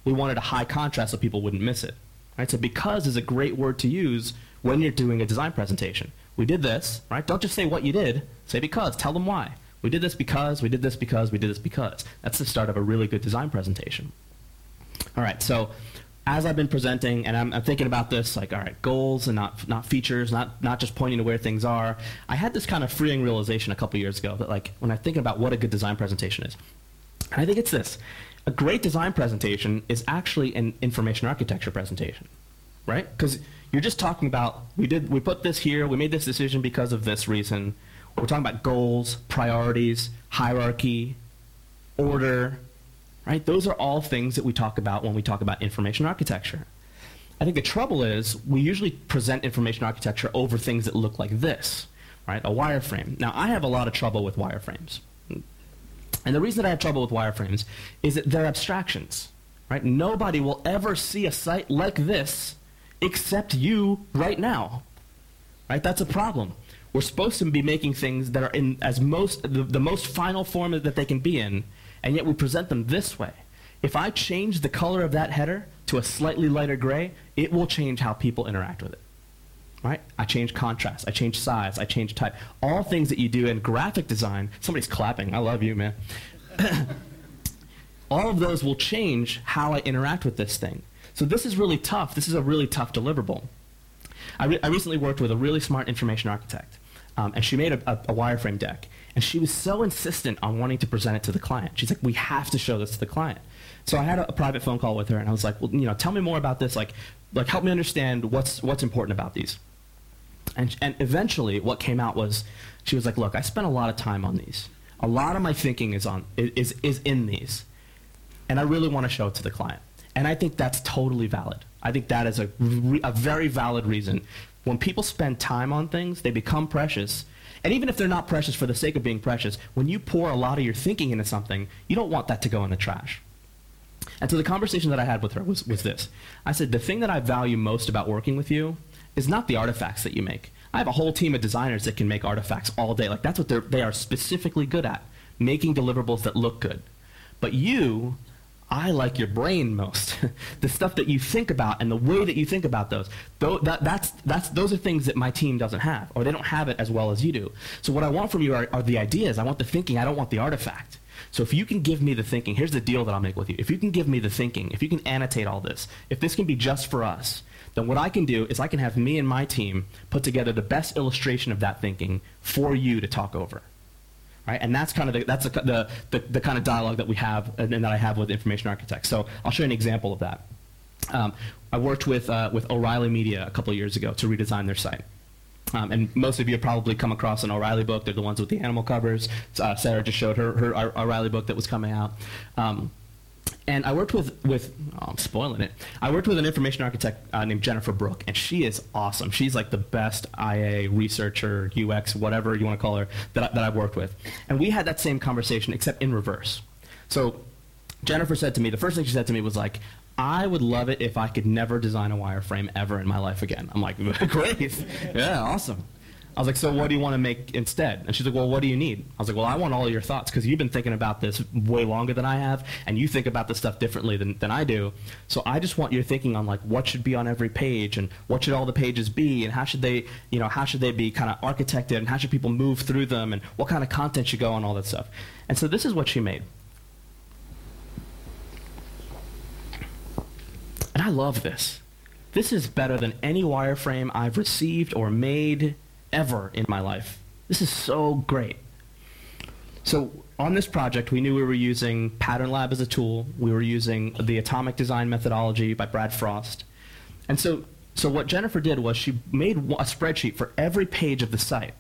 we wanted a high contrast so people wouldn't miss it. Right? So because is a great word to use when you're doing a design presentation. We did this, right? Don't just say what you did, say because, tell them why. We did this because, we did this because, we did this because. That's the start of a really good design presentation. All right, so as I've been presenting and I'm, I'm, thinking about this, like, all right, goals and not, not features, not, not just pointing to where things are, I had this kind of freeing realization a couple years ago that, like, when I think about what a good design presentation is, I think it's this a great design presentation is actually an information architecture presentation, right? Because you're just talking about we did we put this here, we made this decision because of this reason. We're talking about goals, priorities, hierarchy, order, right? Those are all things that we talk about when we talk about information architecture. I think the trouble is we usually present information architecture over things that look like this, right? A wireframe. Now, I have a lot of trouble with wireframes. And the reason that I have trouble with wireframes is that they're abstractions. Right? Nobody will ever see a site like this except you right now. Right? That's a problem. We're supposed to be making things that are in as most the, the most final form that they can be in, and yet we present them this way. If I change the color of that header to a slightly lighter gray, it will change how people interact with it right? I change contrast, I change size, I change type. All things that you do in graphic design. Somebody's clapping. I love you, man. All of those will change how I interact with this thing. So this is really tough. This is a really tough deliverable. I, re- I recently worked with a really smart information architect, um, and she made a, a, a wireframe deck. And she was so insistent on wanting to present it to the client. She's like, "We have to show this to the client." So I had a, a, private phone call with her, and I was like, "Well, you know, tell me more about this. Like, like help me understand what's what's important about these." And, and eventually, what came out was she was like, "Look, I spent a lot of time on these. A lot of my thinking is on is is in these, and I really want to show it to the client." And I think that's totally valid. I think that is a, a very valid reason. When people spend time on things, they become precious. And even if they're not precious for the sake of being precious, when you pour a lot of your thinking into something, you don't want that to go in the trash. And so the conversation that I had with her was, was this. I said, the thing that I value most about working with you is not the artifacts that you make. I have a whole team of designers that can make artifacts all day. Like that's what they're, they are specifically good at, making deliverables that look good. But you, I like your brain most. the stuff that you think about and the way that you think about those. That, that's, that's, those are things that my team doesn't have, or they don't have it as well as you do. So what I want from you are, are the ideas. I want the thinking. I don't want the artifact. So if you can give me the thinking, here's the deal that I'll make with you. If you can give me the thinking, if you can annotate all this, if this can be just for us, then what I can do is I can have me and my team put together the best illustration of that thinking for you to talk over. Right? And that's kind of the, that's the, the, the, kind of dialogue that we have and, and, that I have with information architects. So I'll show you an example of that. Um, I worked with, uh, with O'Reilly Media a couple years ago to redesign their site. Um, and most of you have probably come across an O'Reilly book. They're the ones with the animal covers. Uh, Sarah just showed her, her O'Reilly book that was coming out. Um, and I worked with with oh, I'm spoiling it. I worked with an information architect uh, named Jennifer Brook, and she is awesome. She's like the best IA researcher, UX, whatever you want to call her that that I've worked with. And we had that same conversation, except in reverse. So Jennifer said to me, the first thing she said to me was like, I would love it if I could never design a wireframe ever in my life again. I'm like, great, yeah, awesome. I was like, so what do you want to make instead? And she's like, well, what do you need? I was like, well, I want all of your thoughts because you've been thinking about this way longer than I have, and you think about this stuff differently than, than I do. So I just want your thinking on like what should be on every page and what should all the pages be and how should they, you know, how should they be kind of architected and how should people move through them and what kind of content should go on all that stuff. And so this is what she made. And I love this. This is better than any wireframe I've received or made ever in my life. This is so great. So on this project, we knew we were using Pattern Lab as a tool. We were using the Atomic Design methodology by Brad Frost. And so, so what Jennifer did was she made a spreadsheet for every page of the site.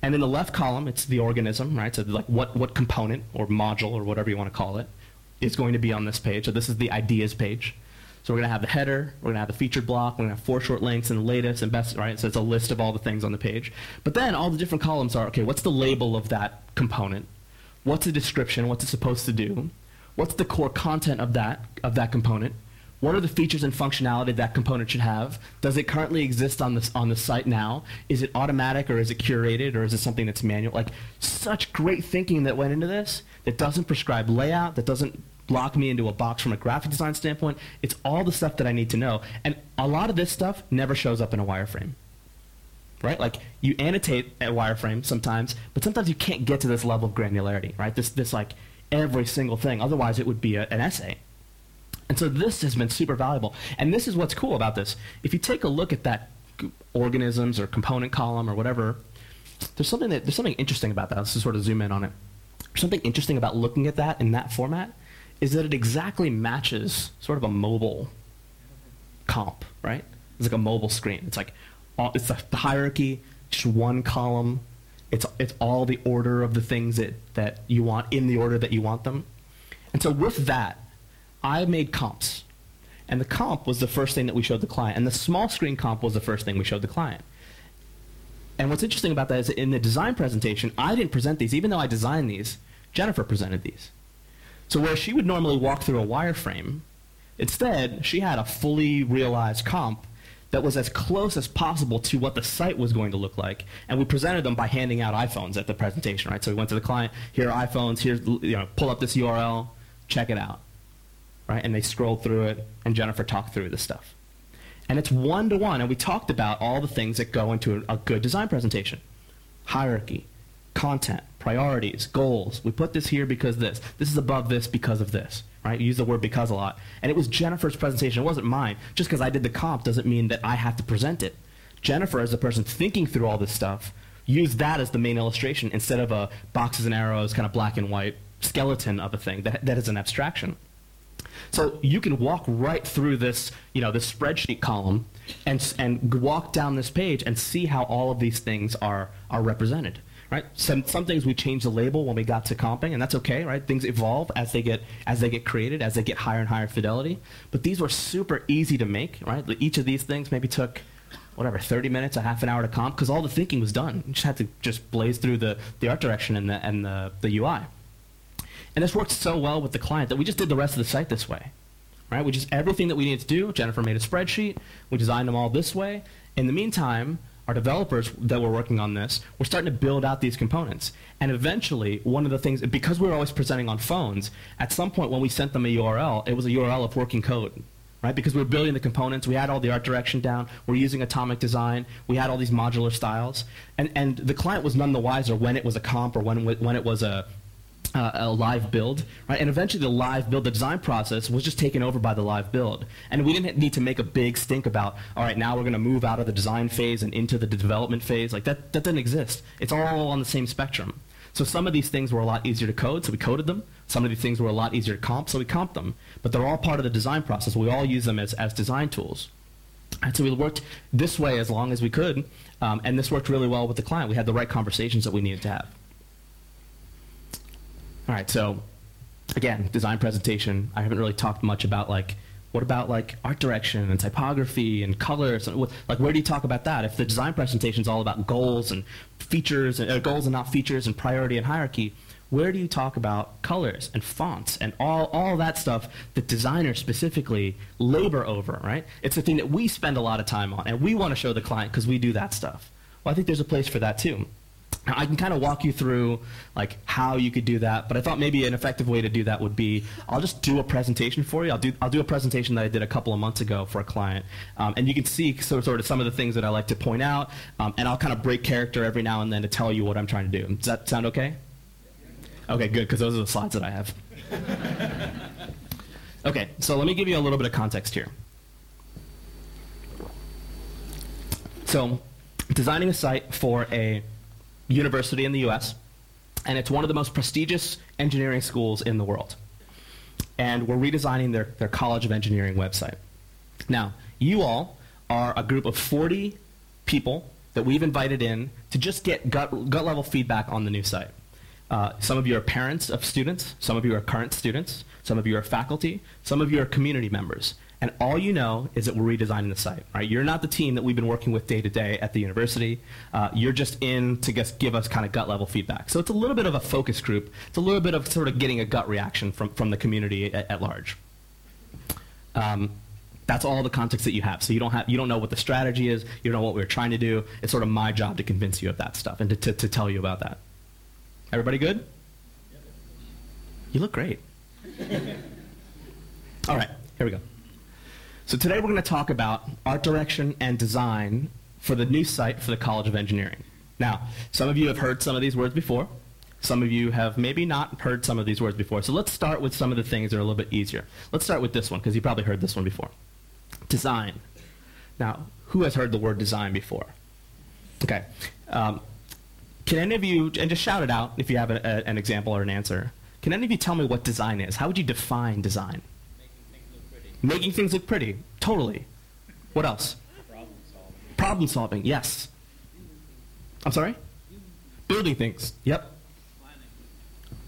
And in the left column, it's the organism, right? So like what, what component or module or whatever you want to call it is going to be on this page. So this is the ideas page. So we're going to have the header, we're going to have the featured block, we're going to have four short links and the latest and best, right? So it's a list of all the things on the page. But then all the different columns are, okay, what's the label of that component? What's the description? What's it supposed to do? what's the core content of that of that component? What are the features and functionality that component should have? Does it currently exist on this on the site now? Is it automatic or is it curated or is it something that's manual? Like such great thinking that went into this that doesn't prescribe layout, that doesn't block me into a box from a graphic design standpoint. It's all the stuff that I need to know. And a lot of this stuff never shows up in a wireframe. Right? Like you annotate a wireframe sometimes, but sometimes you can't get to this level of granularity, right? This this like every single thing. Otherwise it would be a, an essay. And so this has been super valuable. And this is what's cool about this. If you take a look at that organisms or component column or whatever, there's something that there's something interesting about that. Let's just sort of zoom in on it. There's something interesting about looking at that in that format is that it exactly matches sort of a mobile comp, right? It's like a mobile screen. It's like all, it's the hierarchy, just one column. It's it's all the order of the things that that you want in the order that you want them. And so with that, I made comps. And the comp was the first thing that we showed the client. And the small screen comp was the first thing we showed the client. And what's interesting about that is that in the design presentation, I didn't present these, even though I designed these. Jennifer presented these. So where she would normally walk through a wireframe, instead, she had a fully realized comp that was as close as possible to what the site was going to look like. And we presented them by handing out iPhones at the presentation, right? So we went to the client, here are iPhones, here's, you know, pull up this URL, check it out right? And they scrolled through it, and Jennifer talked through the stuff. And it's one to one, and we talked about all the things that go into a, a good design presentation hierarchy, content, priorities, goals. We put this here because this. This is above this because of this. Right? You use the word because a lot. And it was Jennifer's presentation. It wasn't mine. Just because I did the comp doesn't mean that I have to present it. Jennifer, as the person thinking through all this stuff, used that as the main illustration instead of a boxes and arrows, kind of black and white skeleton of a thing that, that is an abstraction. So you can walk right through this, you know, this spreadsheet column and, and walk down this page and see how all of these things are, are represented. Right? Some, some things we changed the label when we got to comping, and that's okay, right? Things evolve as they get as they get created, as they get higher and higher fidelity. But these were super easy to make, right? Each of these things maybe took whatever 30 minutes, a half an hour to comp because all the thinking was done. You just had to just blaze through the, the art direction and the and the, the UI. And this worked so well with the client that we just did the rest of the site this way. Right? We just everything that we needed to do. Jennifer made a spreadsheet. We designed them all this way. In the meantime, our developers that were working on this were starting to build out these components. And eventually, one of the things, because we were always presenting on phones, at some point when we sent them a URL, it was a URL of working code. Right? Because we were building the components, we had all the art direction down, we're using atomic design, we had all these modular styles, and, and the client was none the wiser when it was a comp or when, when it was a, uh, a live build, right? And eventually the live build, the design process was just taken over by the live build. And we didn't need to make a big stink about, all right, now we're going to move out of the design phase and into the development phase. Like that, that doesn't exist. It's all on the same spectrum. So some of these things were a lot easier to code, so we coded them. Some of these things were a lot easier to comp, so we comped them. But they're all part of the design process. We all use them as, as design tools. And so we worked this way as long as we could, um, and this worked really well with the client. We had the right conversations that we needed to have. All right, so again, design presentation. I haven't really talked much about like what about like art direction and typography and colors like where do you talk about that? If the design presentation is all about goals and features and uh, goals and not features and priority and hierarchy, where do you talk about colors and fonts and all all that stuff that designers specifically labor over, right? It's the thing that we spend a lot of time on and we want to show the client because we do that stuff. Well, I think there's a place for that too. I can kind of walk you through like how you could do that, but I thought maybe an effective way to do that would be I'll just do a presentation for you. I'll do I'll do a presentation that I did a couple of months ago for a client, um, and you can see sort of some of the things that I like to point out, um, and I'll kind of break character every now and then to tell you what I'm trying to do. Does that sound okay? Okay, good, because those are the slides that I have. okay, so let me give you a little bit of context here. So, designing a site for a university in the US, and it's one of the most prestigious engineering schools in the world. And we're redesigning their, their College of Engineering website. Now, you all are a group of 40 people that we've invited in to just get gut, gut level feedback on the new site. Uh, some of you are parents of students, some of you are current students, some of you are faculty, some of you are community members. And all you know is that we're redesigning the site. Right? You're not the team that we've been working with day to day at the university. Uh, you're just in to just give us kind of gut level feedback. So it's a little bit of a focus group. It's a little bit of sort of getting a gut reaction from, from the community at, at large. Um, that's all the context that you have. So you don't have you don't know what the strategy is. You don't know what we're trying to do. It's sort of my job to convince you of that stuff and to, to, to tell you about that. Everybody good? You look great. all right, here we go. So today we're going to talk about art direction and design for the new site for the College of Engineering. Now, some of you have heard some of these words before. Some of you have maybe not heard some of these words before. So let's start with some of the things that are a little bit easier. Let's start with this one because you probably heard this one before. Design. Now, who has heard the word design before? Okay. Um, can any of you, and just shout it out if you have a, a, an example or an answer, can any of you tell me what design is? How would you define design? Making things look pretty. Totally. What else? Problem solving. Problem solving. Yes. I'm sorry? Building things. Yep. Planning.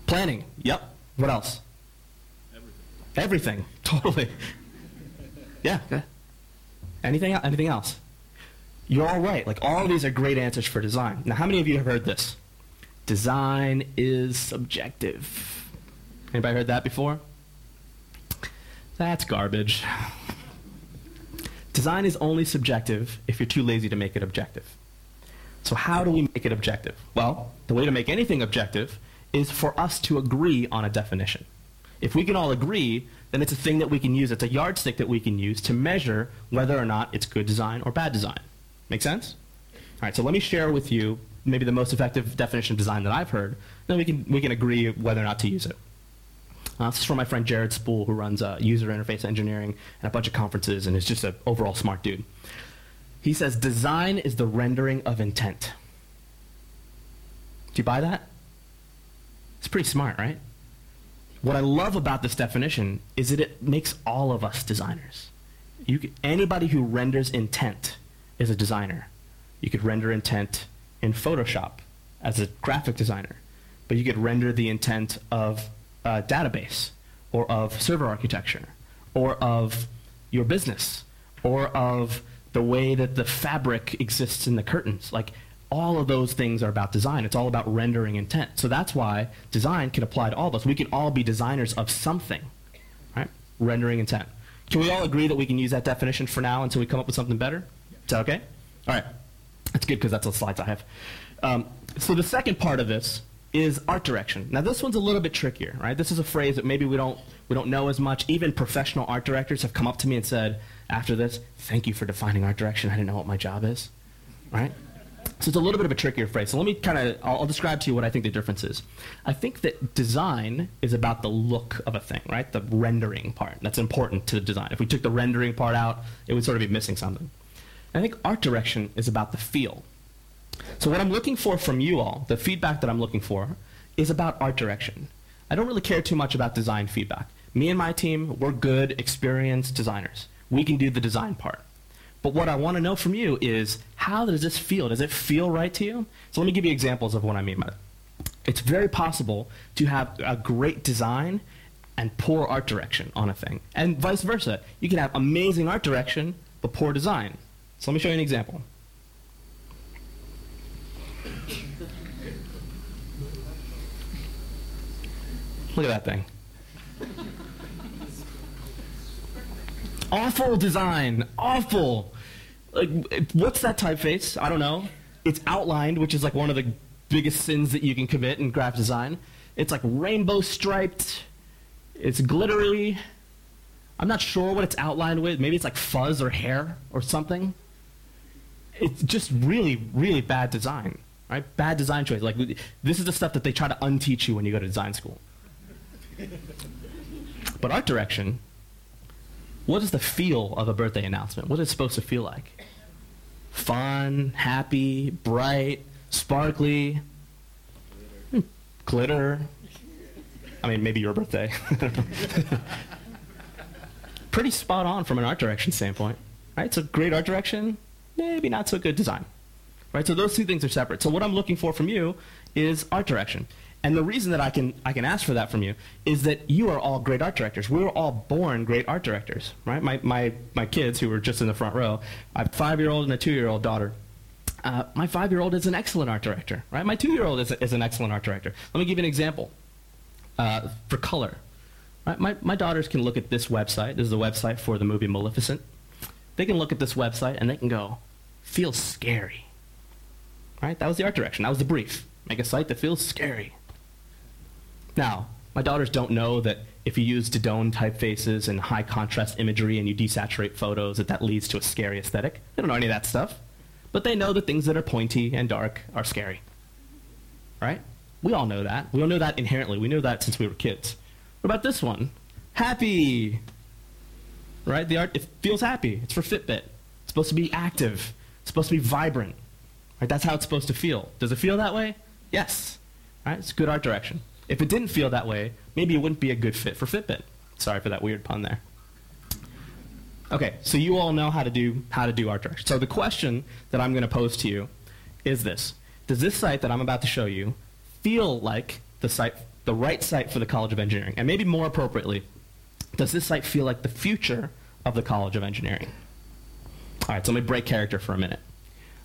Planning. Yep. What else? Everything. Everything. Totally. Yeah. Okay. Anything? Anything else? You're all right. Like all of these are great answers for design. Now, how many of you have heard this? Design is subjective. Anybody heard that before? That's garbage. Design is only subjective if you're too lazy to make it objective. So, how do we make it objective? Well, the way to make anything objective is for us to agree on a definition. If we can all agree, then it's a thing that we can use, it's a yardstick that we can use to measure whether or not it's good design or bad design. Make sense? All right, so let me share with you maybe the most effective definition of design that I've heard, then we can, we can agree whether or not to use it. Uh, this is from my friend Jared Spool, who runs uh, user interface engineering and a bunch of conferences and is just an overall smart dude. He says design is the rendering of intent. Do you buy that? It's pretty smart, right? What I love about this definition is that it makes all of us designers. You c anybody who renders intent is a designer. You could render intent in Photoshop as a graphic designer, but you could render the intent of a database or of server architecture or of your business or of the way that the fabric exists in the curtains. Like all of those things are about design. It's all about rendering intent. So that's why design can apply to all of us. We can all be designers of something, right? Rendering intent. Can we all agree that we can use that definition for now until we come up with something better? Is that okay? All right. That's good because that's the slides I have. Um, so the second part of this is art direction. Now this one's a little bit trickier, right? This is a phrase that maybe we don't we don't know as much. Even professional art directors have come up to me and said after this, "Thank you for defining art direction. I didn't know what my job is." Right? So it's a little bit of a trickier phrase. So let me kind of I'll, I'll describe to you what I think the difference is. I think that design is about the look of a thing, right? The rendering part. That's important to the design. If we took the rendering part out, it would sort of be missing something. I think art direction is about the feel. So what I'm looking for from you all, the feedback that I'm looking for, is about art direction. I don't really care too much about design feedback. Me and my team, we're good, experienced designers. We can do the design part. But what I want to know from you is how does this feel? Does it feel right to you? So let me give you examples of what I mean by that. It's very possible to have a great design and poor art direction on a thing, and vice versa. You can have amazing art direction but poor design. So let me show you an example. Look at that thing. Awful design. Awful. Like, what's that typeface? I don't know. It's outlined, which is like one of the biggest sins that you can commit in graphic design. It's like rainbow striped. It's glittery. I'm not sure what it's outlined with. Maybe it's like fuzz or hair or something. It's just really, really bad design. Right? Bad design choice. Like this is the stuff that they try to unteach you when you go to design school. But art direction, what is the feel of a birthday announcement? What is it supposed to feel like? Fun, happy, bright, sparkly, hmm, glitter. I mean, maybe your birthday. Pretty spot on from an art direction standpoint, right? So great art direction, maybe not so good design, right? So those two things are separate. So what I'm looking for from you is art direction. And the reason that I can I can ask for that from you is that you are all great art directors. We were all born great art directors, right? My my my kids who were just in the front row. I have a five year old and a two year old daughter. Uh, my five year old is an excellent art director, right? My two year old is, is an excellent art director. Let me give you an example. Uh, for color, right? My my daughters can look at this website. This is the website for the movie Maleficent. They can look at this website and they can go, feels scary. Right? That was the art direction. That was the brief. Make a site that feels scary. Now, my daughters don't know that if you use Didone typefaces and high contrast imagery and you desaturate photos, that that leads to a scary aesthetic. They don't know any of that stuff. But they know that things that are pointy and dark are scary. Right? We all know that. We all know that inherently. We know that since we were kids. What about this one? Happy. Right? The art it feels happy. It's for Fitbit. It's supposed to be active. It's supposed to be vibrant. Right? That's how it's supposed to feel. Does it feel that way? Yes. Right? It's good art direction. If it didn't feel that way, maybe it wouldn't be a good fit for Fitbit. Sorry for that weird pun there. Okay, so you all know how to do how to do art direction. So the question that I'm going to pose to you is this: Does this site that I'm about to show you feel like the site, the right site for the College of Engineering? And maybe more appropriately, does this site feel like the future of the College of Engineering? All right, so let me break character for a minute.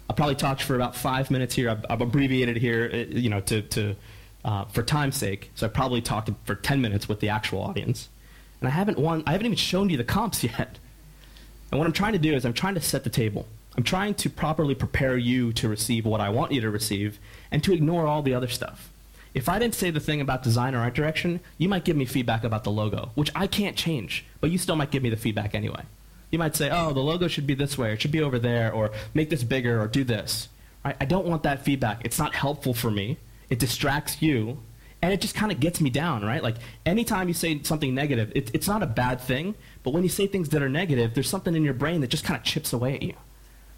I'll probably talk for about five minutes here. I've, I've abbreviated here, uh, you know, to, to uh, for time's sake. So I probably talked for 10 minutes with the actual audience. And I haven't won, I haven't even shown you the comps yet. And what I'm trying to do is I'm trying to set the table. I'm trying to properly prepare you to receive what I want you to receive and to ignore all the other stuff. If I didn't say the thing about design or art direction, you might give me feedback about the logo, which I can't change, but you still might give me the feedback anyway. You might say, oh, the logo should be this way, or it should be over there, or make this bigger, or do this. Right? I don't want that feedback. It's not helpful for me. It distracts you, and it just kind of gets me down, right? Like anytime you say something negative, it, it's not a bad thing, but when you say things that are negative, there's something in your brain that just kind of chips away at you,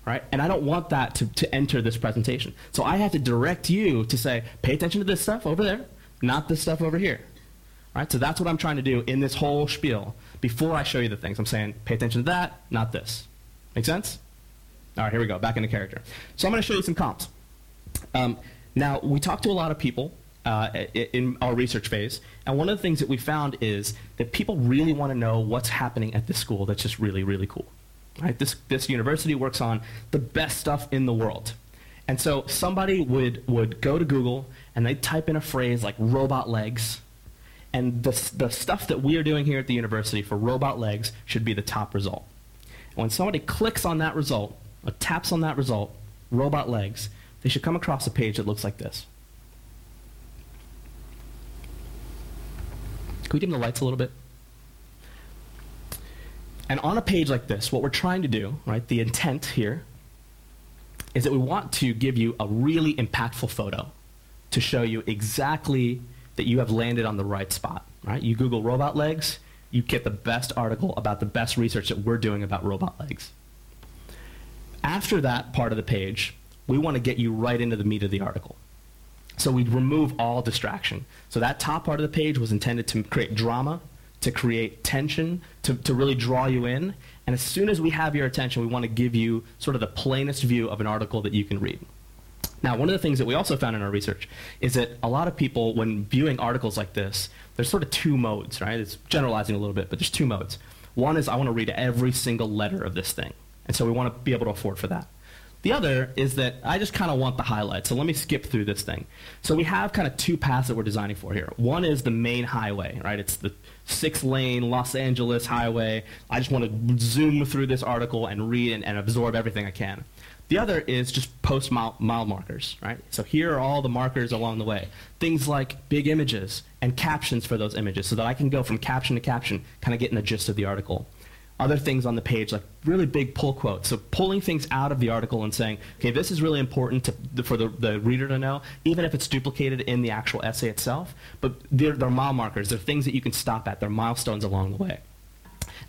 right? And I don't want that to, to enter this presentation. So I have to direct you to say, pay attention to this stuff over there, not this stuff over here. Right? So that's what I'm trying to do in this whole spiel. Before I show you the things, I'm saying, pay attention to that, not this. Make sense? All right, here we go, back into character. So I'm going to show you some comps. Um, now, we talked to a lot of people uh, in our research phase, and one of the things that we found is that people really want to know what's happening at this school that's just really, really cool. Right? This, this university works on the best stuff in the world. And so somebody would, would go to Google and they'd type in a phrase like robot legs, and the, the stuff that we are doing here at the university for robot legs should be the top result. When somebody clicks on that result, or taps on that result, robot legs, they should come across a page that looks like this. Can we dim the lights a little bit? And on a page like this, what we're trying to do, right, the intent here, is that we want to give you a really impactful photo to show you exactly that you have landed on the right spot, right? You Google robot legs, you get the best article about the best research that we're doing about robot legs. After that part of the page, we want to get you right into the meat of the article. So we remove all distraction. So that top part of the page was intended to create drama, to create tension, to, to really draw you in. And as soon as we have your attention, we want to give you sort of the plainest view of an article that you can read. Now, one of the things that we also found in our research is that a lot of people, when viewing articles like this, there's sort of two modes, right? It's generalizing a little bit, but there's two modes. One is I want to read every single letter of this thing. And so we want to be able to afford for that. The other is that I just kind of want the highlights. So let me skip through this thing. So we have kind of two paths that we're designing for here. One is the main highway, right? It's the six lane Los Angeles highway. I just want to zoom through this article and read and, and absorb everything I can. The other is just post mile, mile markers, right? So here are all the markers along the way. Things like big images and captions for those images so that I can go from caption to caption, kind of getting the gist of the article other things on the page, like really big pull quotes. So pulling things out of the article and saying, okay, this is really important to, for the, the reader to know, even if it's duplicated in the actual essay itself. But they're, they're mile markers. They're things that you can stop at. They're milestones along the way.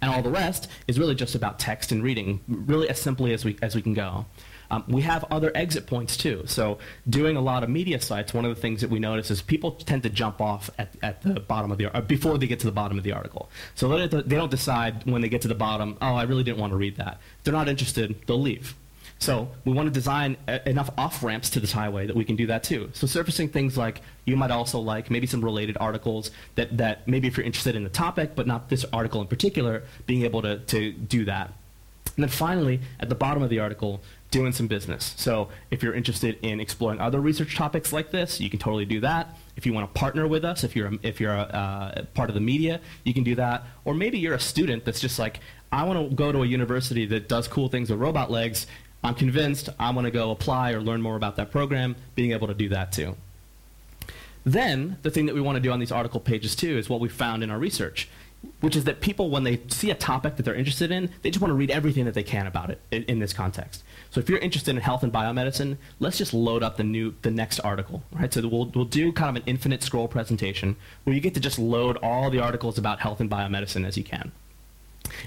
And all the rest is really just about text and reading, really as simply as we, as we can go. Um, we have other exit points too. So doing a lot of media sites, one of the things that we notice is people tend to jump off at, at the bottom of the uh, before they get to the bottom of the article. So they don't decide when they get to the bottom, oh, I really didn't want to read that. If they're not interested, they'll leave. So we want to design a- enough off ramps to this highway that we can do that too. So surfacing things like you might also like maybe some related articles that, that maybe if you're interested in the topic but not this article in particular, being able to, to do that. And then finally, at the bottom of the article, doing some business. So if you're interested in exploring other research topics like this, you can totally do that. If you want to partner with us, if you're a, if you're a, uh, part of the media, you can do that. Or maybe you're a student that's just like, I want to go to a university that does cool things with robot legs. I'm convinced I want to go apply or learn more about that program. Being able to do that too. Then the thing that we want to do on these article pages too is what we found in our research which is that people, when they see a topic that they're interested in, they just want to read everything that they can about it in, in, this context. So if you're interested in health and biomedicine, let's just load up the new, the next article, right? So we'll, we'll do kind of an infinite scroll presentation where you get to just load all the articles about health and biomedicine as you can.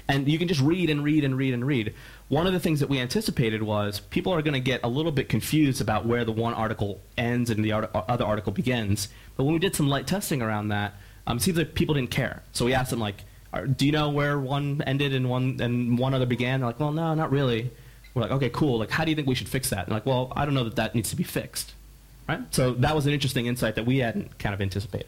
And you can just read and read and read and read. One of the things that we anticipated was people are going to get a little bit confused about where the one article ends and the art- other article begins. But when we did some light testing around that, um, it seems like people didn't care. So we asked them like, "Do you know where one ended and one and one other began?" They're like, "Well, no, not really." We're like, "Okay, cool. Like, how do you think we should fix that?" And like, "Well, I don't know that that needs to be fixed." Right. So that was an interesting insight that we hadn't kind of anticipated.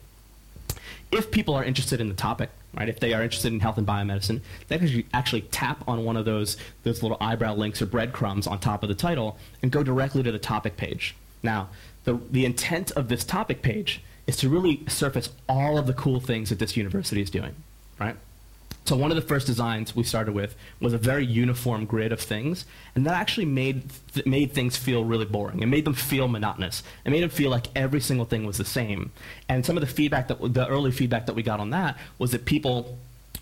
If people are interested in the topic, right? If they are interested in health and biomedicine, they can actually tap on one of those those little eyebrow links or breadcrumbs on top of the title and go directly to the topic page. Now, the the intent of this topic page is to really surface all of the cool things that this university is doing, right? So one of the first designs we started with was a very uniform grid of things, and that actually made th- made things feel really boring. It made them feel monotonous. It made them feel like every single thing was the same. And some of the feedback that the early feedback that we got on that was that people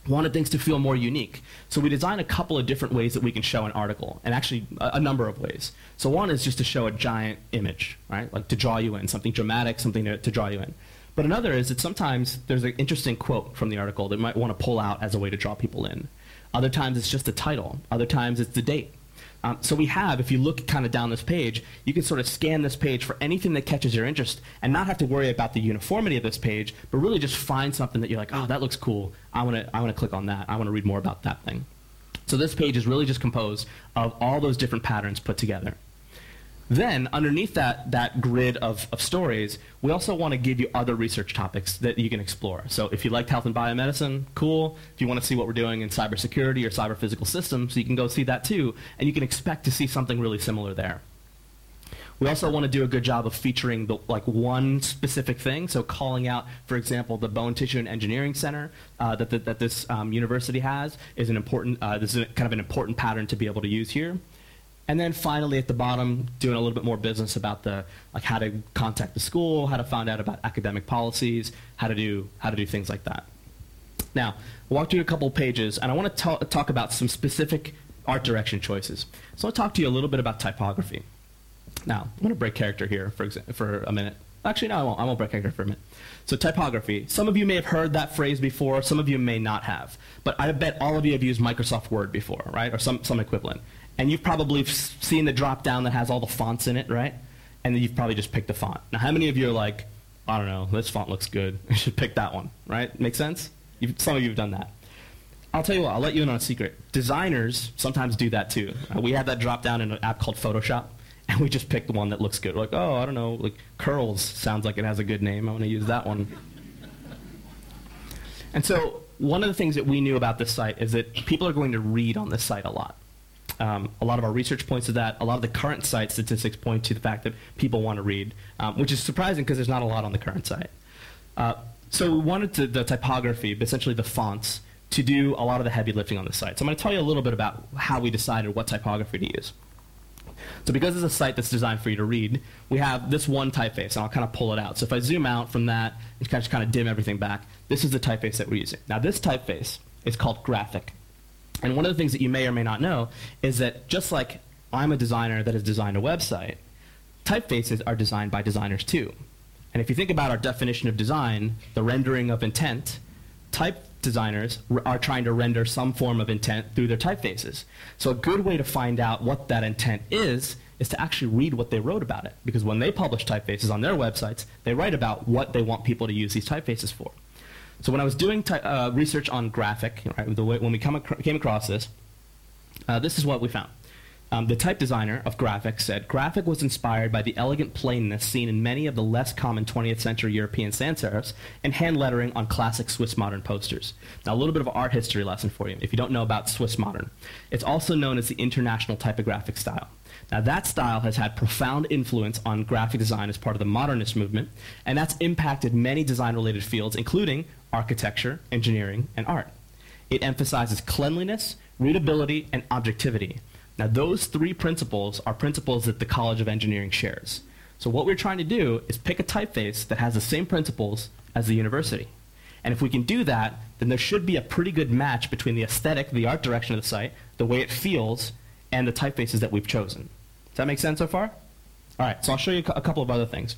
wanted things to feel more unique. So we designed a couple of different ways that we can show an article, and actually a, a, number of ways. So one is just to show a giant image, right? Like to draw you in, something dramatic, something to, to draw you in. But another is that sometimes there's an interesting quote from the article that might want to pull out as a way to draw people in. Other times it's just the title. Other times it's the date. Um, so we have, if you look kind of down this page, you can sort of scan this page for anything that catches your interest and not have to worry about the uniformity of this page, but really just find something that you're like, oh, that looks cool. I want to I want to click on that. I want to read more about that thing. So this page is really just composed of all those different patterns put together. Then, underneath that, that grid of, of stories, we also want to give you other research topics that you can explore. So, if you liked health and biomedicine, cool. If you want to see what we're doing in cybersecurity or cyber physical systems, you can go see that too, and you can expect to see something really similar there. We also want to do a good job of featuring the, like one specific thing. So calling out, for example, the Bone Tissue and Engineering Center uh, that, that, that, this um, university has is an important. Uh, this is a, kind of an important pattern to be able to use here. And then finally, at the bottom, doing a little bit more business about the like how to contact the school, how to find out about academic policies, how to do how to do things like that. Now, walk through a couple pages, and I want to talk about some specific art direction choices. So I'll talk to you a little bit about typography. Now, I'm going to break character here for exa- for a minute. Actually, no, I won't. I won't break character for a minute. So typography. Some of you may have heard that phrase before. Some of you may not have. But I bet all of you have used Microsoft Word before, right, or some some equivalent. And you've probably seen the drop down that has all the fonts in it, right? And then you've probably just picked a font. Now, how many of you are like, I don't know, this font looks good. I should pick that one, right? Make sense? You've, some of you have done that. I'll tell you what, I'll let you in on a secret. Designers sometimes do that too. Uh, we have that drop down in an app called Photoshop, and we just pick the one that looks good. We're like, oh, I don't know, like Curlz sounds like it has a good name. I want to use that one. and so, one of the things that we knew about this site is that people are going to read on this site a lot. Um, a lot of our research points to that. A lot of the current site statistics point to the fact that people want to read, um, which is surprising because there's not a lot on the current site. Uh, so we wanted to, the typography, but essentially the fonts, to do a lot of the heavy lifting on the site. So I'm going to tell you a little bit about how we decided what typography to use. So because it's a site that's designed for you to read, we have this one typeface, and I'll kind of pull it out. So if I zoom out from that and kind of, kind of dim everything back, this is the typeface that we're using. Now this typeface is called Graphik. And one of the things that you may or may not know is that just like I'm a designer that has designed a website, typefaces are designed by designers too. And if you think about our definition of design, the rendering of intent, type designers are trying to render some form of intent through their typefaces. So a good way to find out what that intent is is to actually read what they wrote about it. Because when they publish typefaces on their websites, they write about what they want people to use these typefaces for. So when I was doing ty- uh, research on Graphik, right, way, when we ac- came across this, uh, this is what we found. Um, the type designer of Graphik said Graphik was inspired by the elegant plainness seen in many of the less common 20th century European sans serifs and hand lettering on classic Swiss modern posters. Now, a little bit of art history lesson for you if you don't know about Swiss modern. It's also known as the international typographic style. Now, that style has had profound influence on graphic design as part of the modernist movement, and that's impacted many design related fields, including architecture, engineering, and art. It emphasizes cleanliness, readability, and objectivity. Now, those three principles are principles that the College of Engineering shares. So, what we're trying to do is pick a typeface that has the same principles as the university. And if we can do that, then there should be a pretty good match between the aesthetic, the art direction of the site, the way it feels, and the typefaces that we've chosen. Does that make sense so far? All right, so I'll show you a couple of other things.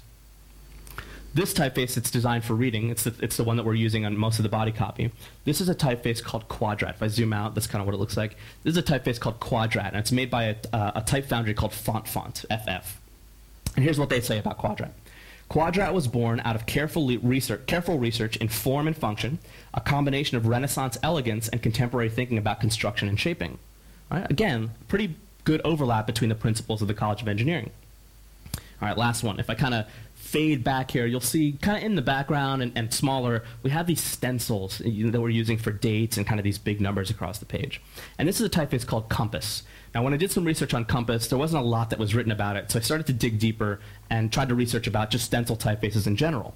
This typeface, it's designed for reading. It's the, it's the one that we're using on most of the body copy. This is a typeface called Quadraat. If I zoom out, that's kind of what it looks like. This is a typeface called Quadraat, and it's made by a, uh, a type foundry called FontFont, FF. And here's what they say about Quadraat. Quadraat was born out of careful research, careful research in form and function, a combination of Renaissance elegance and contemporary thinking about construction and shaping. Right? Again, pretty good overlap between the principles of the College of Engineering. All right, last one. If I kind of fade back here, you'll see kind of in the background and, and smaller, we have these stencils that we're using for dates and kind of these big numbers across the page. And this is a typeface called Compass. Now, when I did some research on Compass, there wasn't a lot that was written about it, so I started to dig deeper and tried to research about just stencil typefaces in general.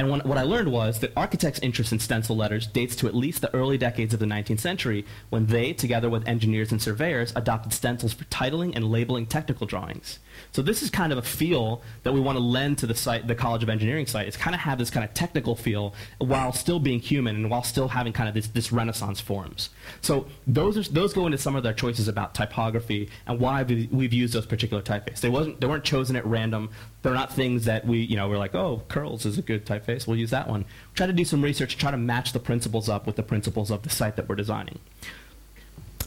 And when, what I learned was that architects' interest in stencil letters dates to at least the early decades of the 19th century when they, together with engineers and surveyors, adopted stencils for titling and labeling technical drawings. So this is kind of a feel that we want to lend to the site, the College of Engineering site. It's kind of have this kind of technical feel while still being human and while still having kind of this, this Renaissance forms. So those are, those go into some of their choices about typography and why we, we've used those particular typefaces. They wasn't they weren't chosen at random. They're not things that we you know we're like oh Curlz is a good typeface. We'll use that one. Try to do some research, try to match the principles up with the principles of the site that we're designing.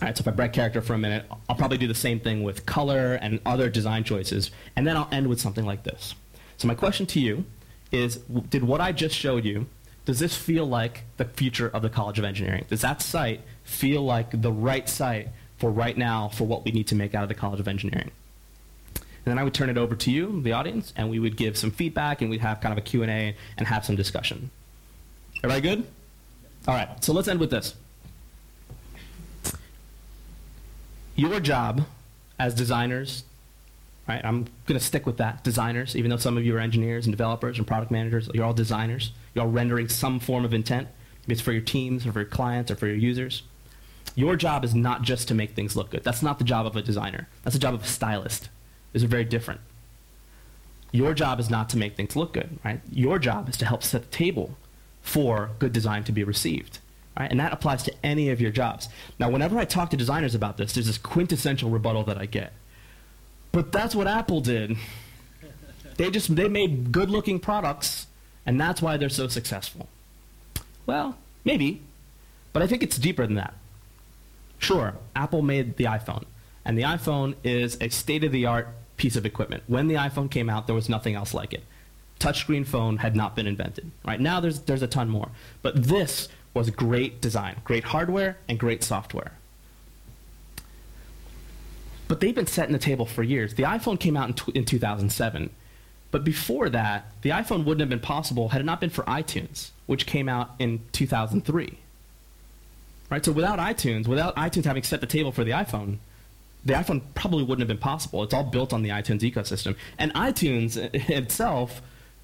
All right, so if I break character for a minute, I'll probably do the same thing with color and other design choices, and then I'll end with something like this. So my question to you is, did what I just showed you, does this feel like the future of the College of Engineering? Does that site feel like the right site for right now for what we need to make out of the College of Engineering? And then I would turn it over to you, the audience, and we would give some feedback, and we'd have kind of a Q&A and have some discussion. Everybody good? All right, so let's end with this. your job as designers, right? I'm going to stick with that, designers, even though some of you are engineers and developers and product managers, you're all designers. You're all rendering some form of intent. Maybe it's for your teams or for your clients or for your users. Your job is not just to make things look good. That's not the job of a designer. That's the job of a stylist. Are very different. Your job is not to make things look good, right? Your job is to help set the table for good design to be received. Right? And that applies to any of your jobs. Now, whenever I talk to designers about this, there's this quintessential rebuttal that I get. But that's what Apple did. They just they made good-looking products, and that's why they're so successful. Well, maybe, but I think it's deeper than that. Sure, Apple made the iPhone, and the iPhone is a state-of-the-art piece of equipment. When the iPhone came out, there was nothing else like it. Touchscreen phone had not been invented. Right now, there's there's a ton more, but this was great design, great hardware, and great software. But they've been setting the table for years. The iPhone came out in, in 2007. But before that, the iPhone wouldn't have been possible had it not been for iTunes, which came out in 2003. Right? So without iTunes, without iTunes having set the table for the iPhone, the iPhone probably wouldn't have been possible. It's all built on the iTunes ecosystem. And iTunes itself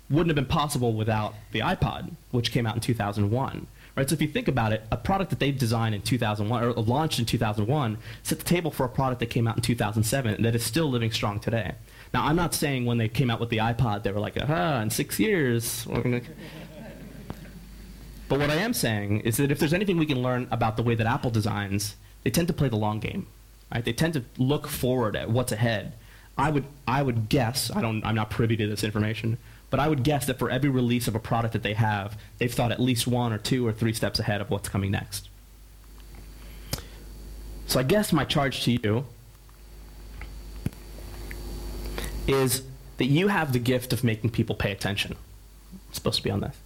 wouldn't have been possible without the iPod, which came out in 2001. Right? So if you think about it, a product that they've designed in 2001 or launched in 2001 set the table for a product that came out in 2007 and that is still living strong today. Now, I'm not saying when they came out with the iPod they were like, aha, in six years. but what I am saying is that if there's anything we can learn about the way that Apple designs, they tend to play the long game. Right? They tend to look forward at what's ahead. I would, I would guess, I don't, I'm not privy to this information, but I would guess that for every release of a product that they have, they've thought at least one or two or three steps ahead of what's coming next. So I guess my charge to you is that you have the gift of making people pay attention. It's supposed to be on this.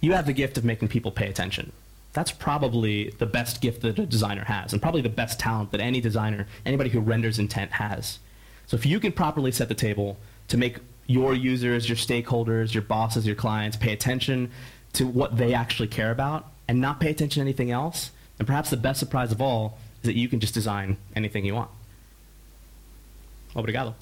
You have the gift of making people pay attention. That's probably the best gift that a designer has, and probably the best talent that any designer, anybody who renders intent has. So if you can properly set the table to make your users, your stakeholders, your bosses, your clients pay attention to what they actually care about and not pay attention to anything else, then perhaps the best surprise of all is that you can just design anything you want. Obrigado.